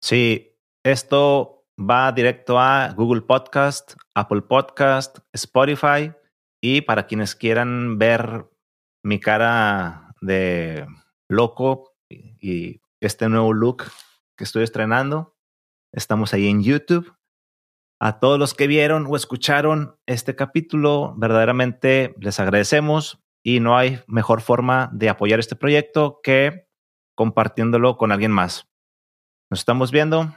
Sí, esto va directo a Google Podcast, Apple Podcast, Spotify y para quienes quieran ver mi cara de loco y este nuevo look que estoy estrenando, Estamos ahí en YouTube. A todos los que vieron o escucharon este capítulo, verdaderamente les agradecemos y no hay mejor forma de apoyar este proyecto que compartiéndolo con alguien más. Nos estamos viendo.